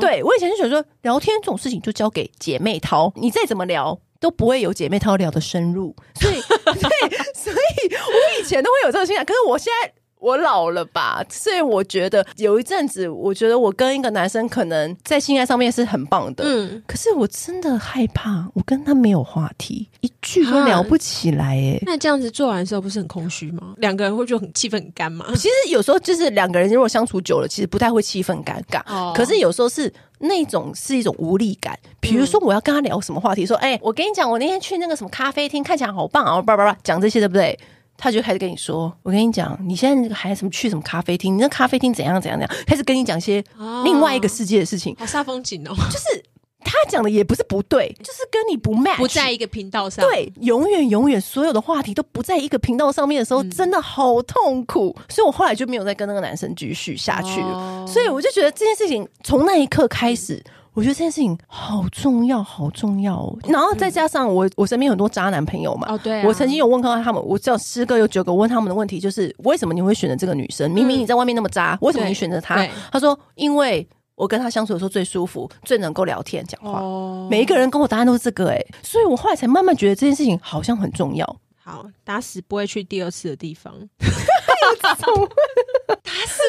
对，我以前就觉得说，聊天这种事情就交给姐妹淘，你再怎么聊。都不会有姐妹淘聊的深入，所以，所以，所以我以前都会有这个心态，可是我现在。我老了吧，所以我觉得有一阵子，我觉得我跟一个男生可能在性爱上面是很棒的，嗯，可是我真的害怕，我跟他没有话题，一句都聊不起来，哎，那这样子做完的时候不是很空虚吗？两个人会觉得很气氛很干嘛？其实有时候就是两个人如果相处久了，其实不太会气氛尴尬，哦，可是有时候是那种是一种无力感，比如说我要跟他聊什么话题，说，哎，欸，我跟你讲，我那天去那个什么咖啡厅，看起来好棒啊，叭叭叭，讲这些对不对？他就开始跟你说：“我跟你讲，你现在那个还什么去什么咖啡厅？你那咖啡厅怎样怎样怎样？开始跟你讲些另外一个世界的事情，好煞风景哦。就是他讲的也不是不对，就是跟你不 match，不在一个频道上。对，永远永远所有的话题都不在一个频道上面的时候，真的好痛苦。所以我后来就没有再跟那个男生继续下去了。所以我就觉得这件事情从那一刻开始。”我觉得这件事情好重要，好重要哦。然后再加上我，我身边很多渣男朋友嘛。哦，对。我曾经有问过他们，我只有十个有九个问他们的问题就是：为什么你会选择这个女生？明明你在外面那么渣，为什么你选择她？他说：因为我跟他相处的时候最舒服，最能够聊天讲话。每一个人跟我答案都是这个，哎，所以我后来才慢慢觉得这件事情好像很重要。好，打死不会去第二次的地方。打死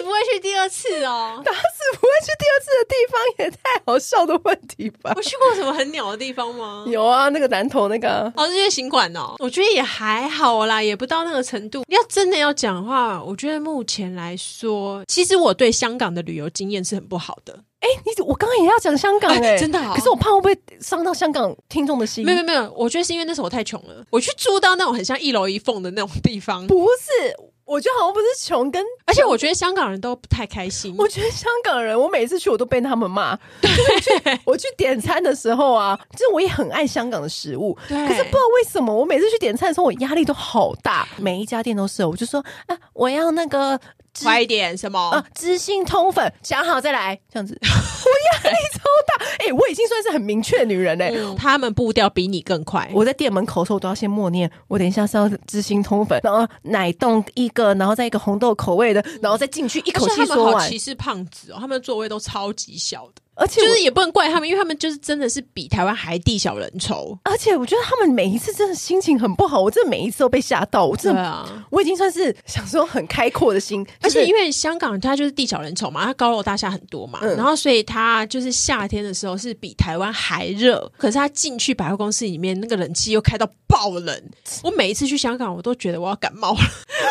不会去第二次哦！打死不会去第二次的地方也太好笑的问题吧？我去过什么很鸟的地方吗？有啊，那个南投那个哦，日月行馆哦，我觉得也还好啦，也不到那个程度。要真的要讲的话，我觉得目前来说，其实我对香港的旅游经验是很不好的。哎、欸，你我刚刚也要讲香港哎、欸，真的好，可是我怕会不会伤到香港听众的心？没有没有，我觉得是因为那时候我太穷了，我去住到那种很像一楼一凤的那种地方，不是。我觉得好像不是穷，跟而且我觉得香港人都不太开心。我觉得香港人，我每次去我都被他们骂。对，我去我去点餐的时候啊，就是我也很爱香港的食物，可是不知道为什么，我每次去点餐的时候，我压力都好大。每一家店都是，我就说啊，我要那个。快一点，什么？啊，知心通粉，想好再来，这样子。我压力超大，哎、欸，我已经算是很明确的女人嘞、欸嗯。他们步调比你更快。我在店门口的时候，我都要先默念，我等一下是要知心通粉，然后奶冻一个，然后再一个红豆口味的，然后再进去一口气说完。歧视胖子哦，他们的座位都超级小的。而且就是也不能怪他们，因为他们就是真的是比台湾还地小人稠。而且我觉得他们每一次真的心情很不好，我真的每一次都被吓到。我真的，啊、我已经算是想说很开阔的心。而且因为香港它就是地小人稠嘛，它高楼大厦很多嘛，嗯、然后所以它就是夏天的时候是比台湾还热。可是它进去百货公司里面，那个冷气又开到爆冷。我每一次去香港，我都觉得我要感冒了。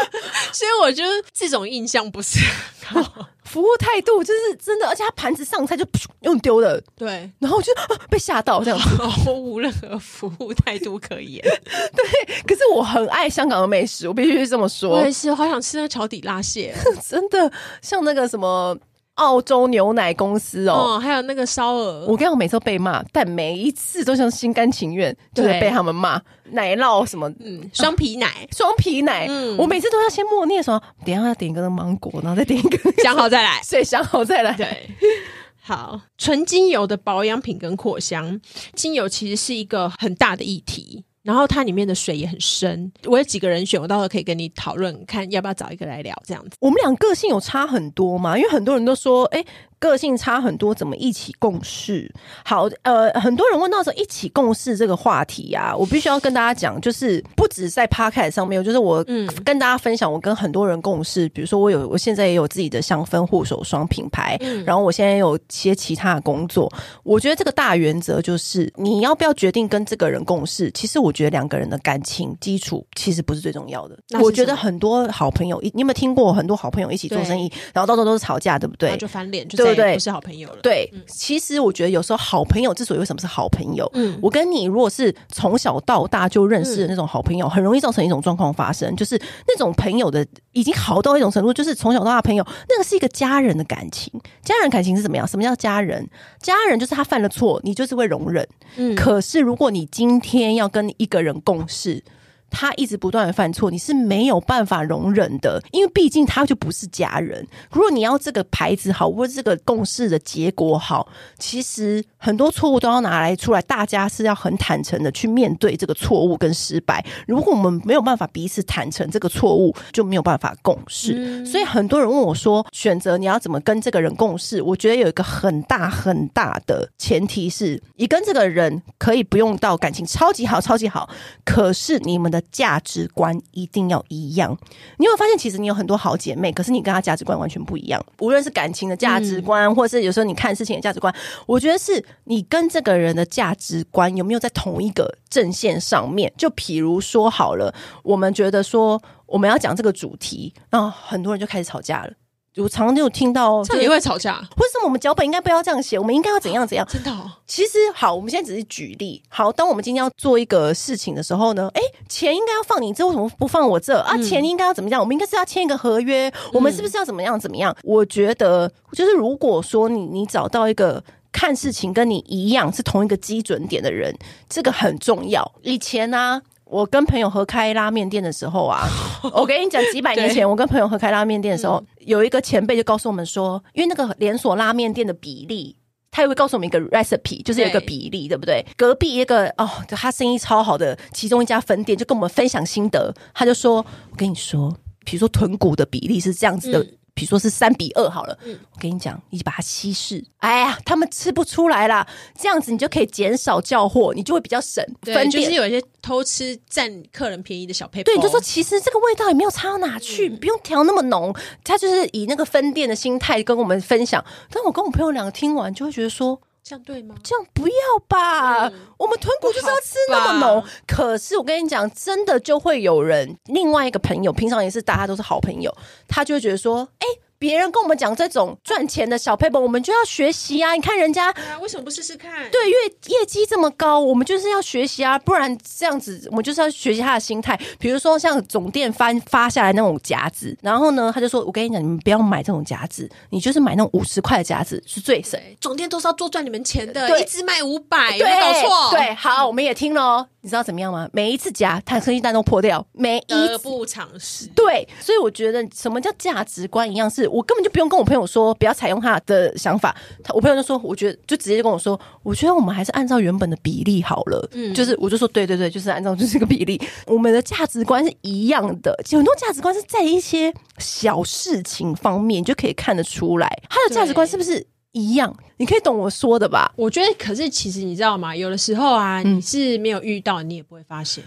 所以我觉得这种印象不是很好。服务态度就是真的，而且他盘子上菜就用丢的，对，然后我就、啊、被吓到这样子，毫无任何服务态度可言。对，可是我很爱香港的美食，我必须这么说。我也是，好想吃那桥底拉蟹，真的像那个什么。澳洲牛奶公司哦，哦，还有那个烧鹅，我跟你讲，每次都被骂，但每一次都像心甘情愿，就是被他们骂奶酪什么，嗯，双皮奶，双皮奶，嗯，我每次都要先默念说，等一下要点一个芒果，然后再点一个，想好再来，所以想好再来，对，好，纯精油的保养品跟扩香，精油其实是一个很大的议题。然后它里面的水也很深，我有几个人选，我到时候可以跟你讨论，看要不要找一个来聊这样子。我们俩个性有差很多嘛？因为很多人都说，哎。个性差很多，怎么一起共事？好，呃，很多人问到说一起共事这个话题啊，我必须要跟大家讲，就是不止在 Podcast 上面，就是我跟大家分享，我跟很多人共事，比如说我有，我现在也有自己的香氛护手霜品牌，然后我现在也有些其他的工作。我觉得这个大原则就是，你要不要决定跟这个人共事？其实我觉得两个人的感情基础其实不是最重要的。我觉得很多好朋友，你有没有听过很多好朋友一起做生意，然后到时候都是吵架，对不对？就翻脸，就。对不对？不是好朋友了。对，其实我觉得有时候好朋友之所以为什么是好朋友，嗯，我跟你如果是从小到大就认识的那种好朋友，很容易造成一种状况发生，就是那种朋友的已经好到一种程度，就是从小到大朋友，那个是一个家人的感情。家人感情是怎么样？什么叫家人？家人就是他犯了错，你就是会容忍。嗯，可是如果你今天要跟一个人共事，他一直不断的犯错，你是没有办法容忍的，因为毕竟他就不是家人。如果你要这个牌子好，或者这个共事的结果好，其实很多错误都要拿来出来，大家是要很坦诚的去面对这个错误跟失败。如果我们没有办法彼此坦诚这个错误，就没有办法共事。嗯。所以很多人问我说，选择你要怎么跟这个人共事？我觉得有一个很大很大的前提是，你跟这个人可以不用到感情超级好、超级好，可是你们的。价值观一定要一样。你有发现，其实你有很多好姐妹，可是你跟她价值观完全不一样。无论是感情的价值观，或者是有时候你看事情的价值观，我觉得是你跟这个人的价值观有没有在同一个阵线上面。就比如说好了，我们觉得说我们要讲这个主题，然后很多人就开始吵架了。我常常就听到，这也会吵架。为什么我们脚本应该不要这样写？我们应该要怎样怎样？真的哦？其实好，我们现在只是举例。好，当我们今天要做一个事情的时候呢，哎，钱应该要放你这，为什么不放我这？啊，钱应该要怎么样？我们应该是要签一个合约。我们是不是要怎么样怎么样？我觉得，就是如果说你你找到一个看事情跟你一样是同一个基准点的人，这个很重要。以前呢。我跟朋友合开拉面店的时候啊，我跟你讲，几百年前我跟朋友合开拉面店的时候，有一个前辈就告诉我们说，因为那个连锁拉面店的比例，他也会告诉我们一个 recipe，就是有一个比例，对不对？隔壁一个哦，他生意超好的其中一家分店就跟我们分享心得，他就说：“我跟你说，比如说豚骨的比例是这样子的。”比如说是三比二好了，嗯，我跟你讲，你就把它稀释。哎呀，他们吃不出来啦，这样子你就可以减少叫货，你就会比较省。分，就是有一些偷吃占客人便宜的小撇步。对，你就说其实这个味道也没有差到哪去，嗯，不用调那么浓。他就是以那个分店的心态跟我们分享。但我跟我朋友两个听完，就会觉得说。这样对吗？这样不要吧，嗯、我们豚骨就是要吃那么浓。可是我跟你讲，真的就会有人，另外一个朋友，平常也是大家都是好朋友，他就会觉得说，哎、欸。别人跟我们讲这种赚钱的小撇步，我们就要学习啊！你看人家，啊，为什么不试试看？对，因为业绩这么高，我们就是要学习啊！不然这样子，我们就是要学习他的心态。比如说像总店翻发下来那种夹子，然后呢，他就说：“我跟你讲，你们不要买这种夹子，你就是买那种五十块的夹子是最省。总店都是要多赚你们钱的，一只卖五百，有没有搞错？对，好，我们也听了哦。你知道怎么样吗？每一次夹，他的生意单都破掉，每一得不偿失。对，所以我觉得什么叫价值观一样是，是我根本就不用跟我朋友说不要采用他的想法。他我朋友就说，我觉得就直接就跟我说，我觉得我们还是按照原本的比例好了。嗯，就是我就说，对对对，就是按照就是这个比例，我们的价值观是一样的。很多价值观是在一些小事情方面就可以看得出来，他的价值观是不是？一样，你可以懂我说的吧？我觉得，可是其实你知道吗？有的时候啊，你是没有遇到，你也不会发现。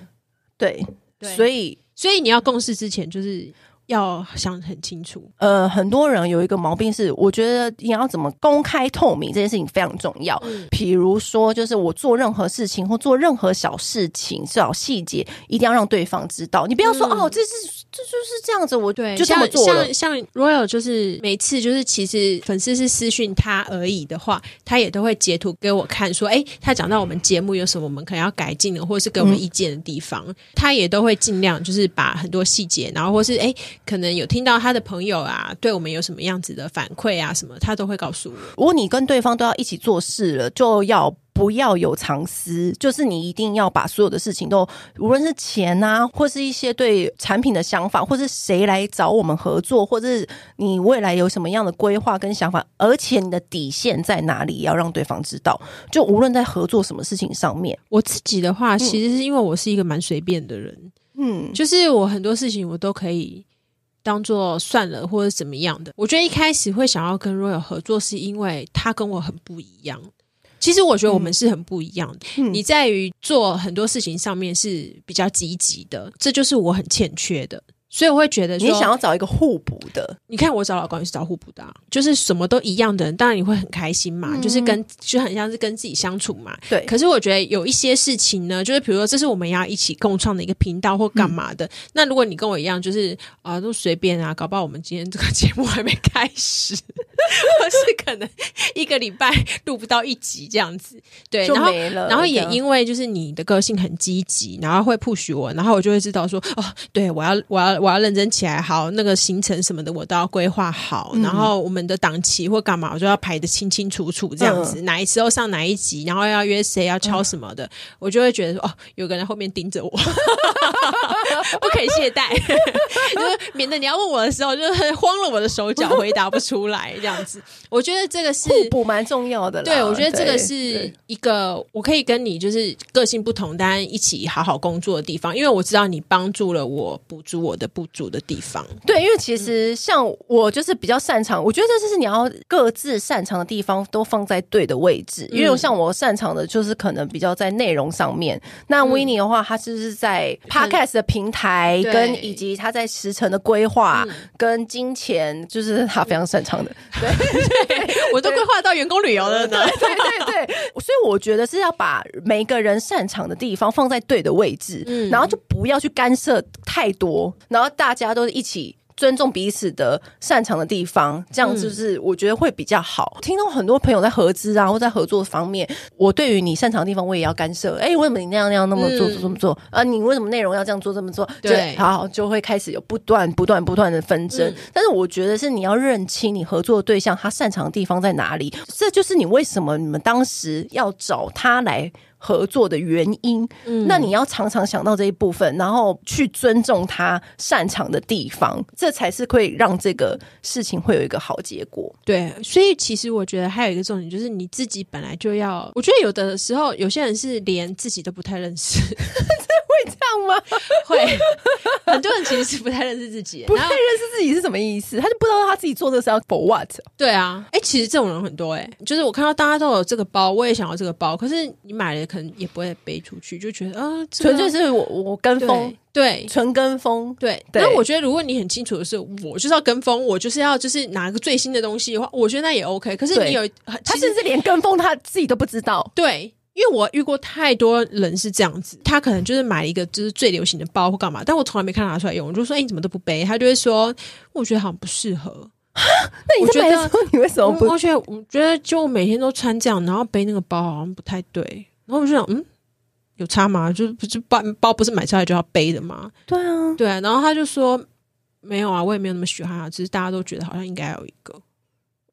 对，对，所以，所以你要共事之前，就是。要想很清楚。呃，很多人有一个毛病是，我觉得你要怎么公开透明这件事情非常重要。嗯，比如说，就是我做任何事情或做任何小事情、小细节，一定要让对方知道。你不要说、嗯、哦，这是这就是这样子，我对就这么做像像 Royal 就是每次就是其实粉丝是私讯他而已的话，他也都会截图给我看，说哎，他讲到我们节目有什么我们可能要改进的，或者是给我们意见的地方，嗯、他也都会尽量就是把很多细节，然后或是哎。可能有听到他的朋友啊，对我们有什么样子的反馈啊，什么他都会告诉我。如果你跟对方都要一起做事了，就要不要有藏私，就是你一定要把所有的事情都，无论是钱啊，或是一些对产品的想法，或是谁来找我们合作，或者是你未来有什么样的规划跟想法，而且你的底线在哪里，要让对方知道。就无论在合作什么事情上面，我自己的话，其实是因为我是一个蛮随便的人，嗯，就是我很多事情我都可以。当做算了，或者怎么样的？我觉得一开始会想要跟 Royal 合作，是因为他跟我很不一样。其实我觉得我们是很不一样的。嗯、你在于做很多事情上面是比较积极的，这就是我很欠缺的。所以我会觉得说，你想要找一个互补的。你看我找老公也是找互补的、啊，就是什么都一样的人，当然你会很开心嘛，嗯、就是跟就很像是跟自己相处嘛。对。可是我觉得有一些事情呢，就是比如说这是我们要一起共创的一个频道或干嘛的。嗯、那如果你跟我一样，就是啊都随便啊，搞不好我们今天这个节目还没开始，或是可能一个礼拜录不到一集这样子。对，就没了。然后，然后也因为就是你的个性很积极，然后会 push 我，然后我就会知道说哦，对我要我要我要认真起来。好，那个行程什么的我都要规划好，嗯、然后我们的档期或干嘛，我就要排的清清楚楚，这样子，嗯、哪一时候上哪一集，然后要约谁，要敲什么的，嗯、我就会觉得说，哦，有个人在后面盯着我，不可以懈怠，就是免得你要问我的时候，就是慌了我的手脚，回答不出来，这样子。我觉得这个是互补蛮重要的，对，我觉得这个是一个我可以跟你就是个性不同，但一起好好工作的地方，因为我知道你帮助了我补足我的不足的地方。对，因为其实像我就是比较擅长，我觉得这是你要各自擅长的地方都放在对的位置。因为像我擅长的就是可能比较在内容上面，那 Winnie 的话，他就是在 Podcast 的平台跟以及他在时程的规划跟金钱，就是他非常擅长的。对，我都规划到员工旅游了呢。对对对对，所以我觉得是要把每个人擅长的地方放在对的位置，然后就不要去干涉太多，然后大家都是一。起尊重彼此的擅长的地方，这样就是我觉得会比较好。嗯、听到很多朋友在合资啊，或在合作方面，我对于你擅长的地方，我也要干涉。哎、欸，为什么你那样那样那么做做这么做啊？你为什么内容要这样做这么做？对，好，就会开始有不断不断不断的纷争。嗯、但是我觉得是你要认清你合作的对象，他擅长的地方在哪里，这就是你为什么你们当时要找他来。合作的原因，嗯，那你要常常想到这一部分，然后去尊重他擅长的地方，这才是会让这个事情会有一个好结果。对，所以其实我觉得还有一个重点就是你自己本来就要，我觉得有的时候有些人是连自己都不太认识。会这样吗？会，很多人其实是不太认识自己，不太认识自己是什么意思？他就不知道他自己做这个是要 for what？对啊，哎、欸，其实这种人很多、欸，哎，就是我看到大家都有这个包，我也想要这个包，可是你买了可能也不会背出去，就觉得啊，纯、这个、粹是我我跟风，对，纯跟风，对。那我觉得如果你很清楚的是，我就是要跟风，我就是要就是拿个最新的东西的话，我觉得那也 OK。可是你有，他甚至连跟风他自己都不知道，对。因为我遇过太多人是这样子，他可能就是买一个就是最流行的包或干嘛，但我从来没看他拿出来用。我就说：“哎、欸，你怎么都不背？”他就会说：“我觉得好像不适合。”那你觉得你为什么不？而且我觉得就每天都穿这样，然后背那个包好像不太对。然后我就想，嗯，有差吗？就不是包包不是买出来就要背的吗？对啊，对啊。然后他就说：“没有啊，我也没有那么喜欢啊，只是大家都觉得好像应该有一个。”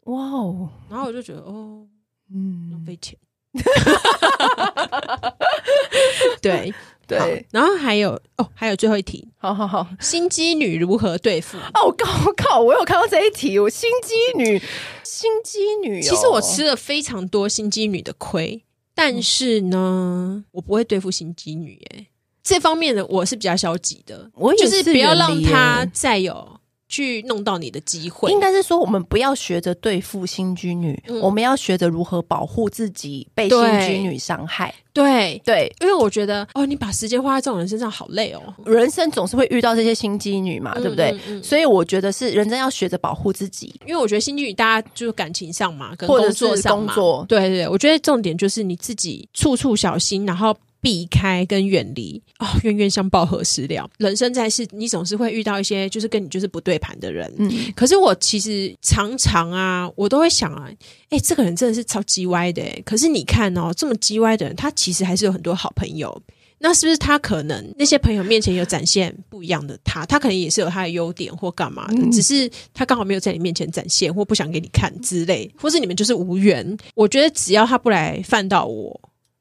哇哦！然后我就觉得哦，嗯，浪费钱。对对，然后还有哦，还有最后一题，好好好，心机女如何对付？哦，靠靠，我有看到这一题，我心机女，心机女、哦，其实我吃了非常多心机女的亏，但是呢，我不会对付心机女，哎，这方面的我是比较消极的，我也是不要让她再有。去弄到你的机会，应该是说我们不要学着对付心机女，嗯、我们要学着如何保护自己被心机女伤害。对对，因为我觉得哦，你把时间花在这种人身上好累哦。人生总是会遇到这些心机女嘛，嗯、对不对？嗯嗯、所以我觉得是人真要学着保护自己，因为我觉得心机女大家就是感情上嘛，跟工作上嘛，工作对，对对，我觉得重点就是你自己处处小心，然后。避开跟远离哦，冤冤相报何时了？人生在世，你总是会遇到一些就是跟你就是不对盘的人。嗯，可是我其实常常啊，我都会想啊，哎、欸，这个人真的是超级歪的。可是你看哦，这么叽歪的人，他其实还是有很多好朋友。那是不是他可能那些朋友面前有展现不一样的他？他可能也是有他的优点或干嘛的，嗯、只是他刚好没有在你面前展现，或不想给你看之类，或是你们就是无缘。我觉得只要他不来犯到我。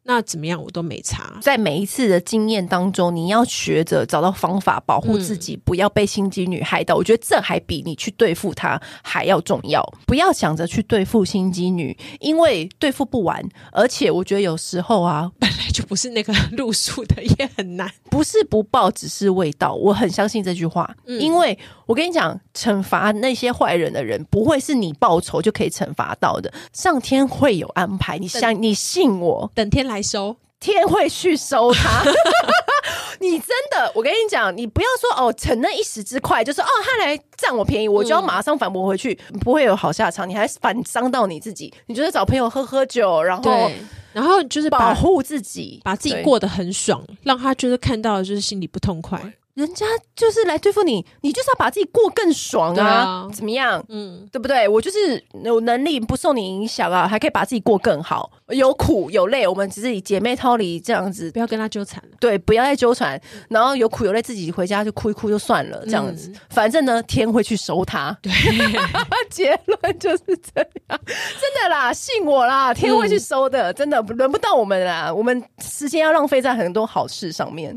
那怎么样，我都没差。在每一次的经验当中，你要学着找到方法保护自己，嗯、不要被心机女害到。我觉得这还比你去对付她还要重要。不要想着去对付心机女，因为对付不完。而且我觉得有时候啊，本来就不是那个 路数的，也很难。不是不报，只是未到。我很相信这句话，嗯、因为我跟你讲，惩罚那些坏人的人，不会是你报仇就可以惩罚到的。上天会有安排，你相你信我，等天来。来收，天会去收他。你真的，我跟你讲，你不要说哦，逞那一时之快，就是哦，他来占我便宜，我就要马上反驳回去，嗯、不会有好下场，你还反伤到你自己。你就是找朋友喝喝酒，然后然后就是保护自己，把自己过得很爽，让他就是看到就是心里不痛快。人家就是来对付你，你就是要把自己过更爽啊！啊怎么样？嗯，对不对？我就是有能力不受你影响啊，还可以把自己过更好。有苦有累，我们只是以姐妹逃离这样子，不要跟他纠缠了。对，不要再纠缠。然后有苦有累，自己回家就哭一哭就算了，这样子。嗯、反正呢，天会去收他。对，结论就是这样。真的啦，信我啦，天会去收的。嗯、真的轮不到我们啦，我们时间要浪费在很多好事上面。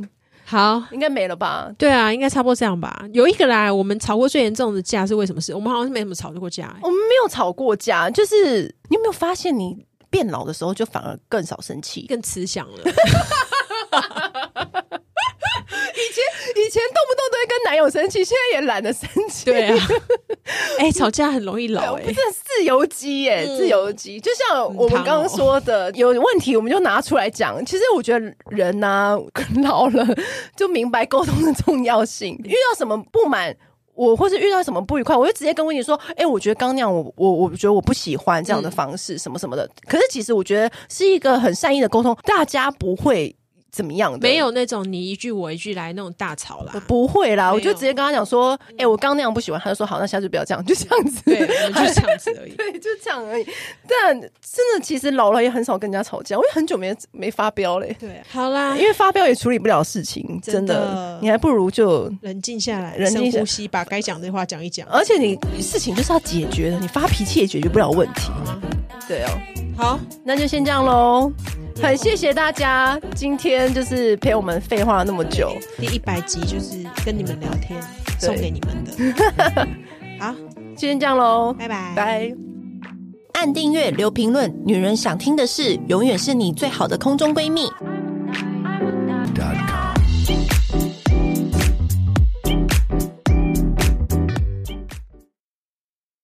好，应该没了吧？对啊，应该差不多这样吧。有一个啦，我们吵过最严重的架是为什么事？我们好像是没什么吵过架、欸。我们没有吵过架，就是你有没有发现，你变老的时候就反而更少生气，更慈祥了。以前动不动都会跟男友生气，现在也懒得生气。对啊，哎、欸，吵架很容易老、欸，哎，不是自由基耶，自由基。就像我们刚刚说的，有问题我们就拿出来讲。其实我觉得人呢、啊，老了就明白沟通的重要性。遇到什么不满，我或是遇到什么不愉快，我就直接跟温妮说：“哎、欸，我觉得刚那样，我我我觉得我不喜欢这样的方式，什么什么的。”可是其实我觉得是一个很善意的沟通，大家不会。怎么样的？没有那种你一句我一句来那种大吵啦，不会啦，我就直接跟他讲说，哎、欸，我刚那样不喜欢，他就说好，那下次不要这样，就这样子，对，就这样子而已，对，就这样而已。但真的，其实老了也很少跟人家吵架，我也很久没没发飙嘞。对，好啦，因为发飙也处理不了事情，真的，真的。你还不如就冷静下来，冷静呼吸，把该讲的话讲一讲。而且你事情就是要解决的，你发脾气也解决不了问题。对哦，好，那就先这样喽。很谢谢大家今天就是陪我们废话了那么久，第一百集就是跟你们聊天送给你们的。好，今天这样喽，拜拜拜。按订阅，留评论，女人想听的事，永远是你最好的空中闺蜜。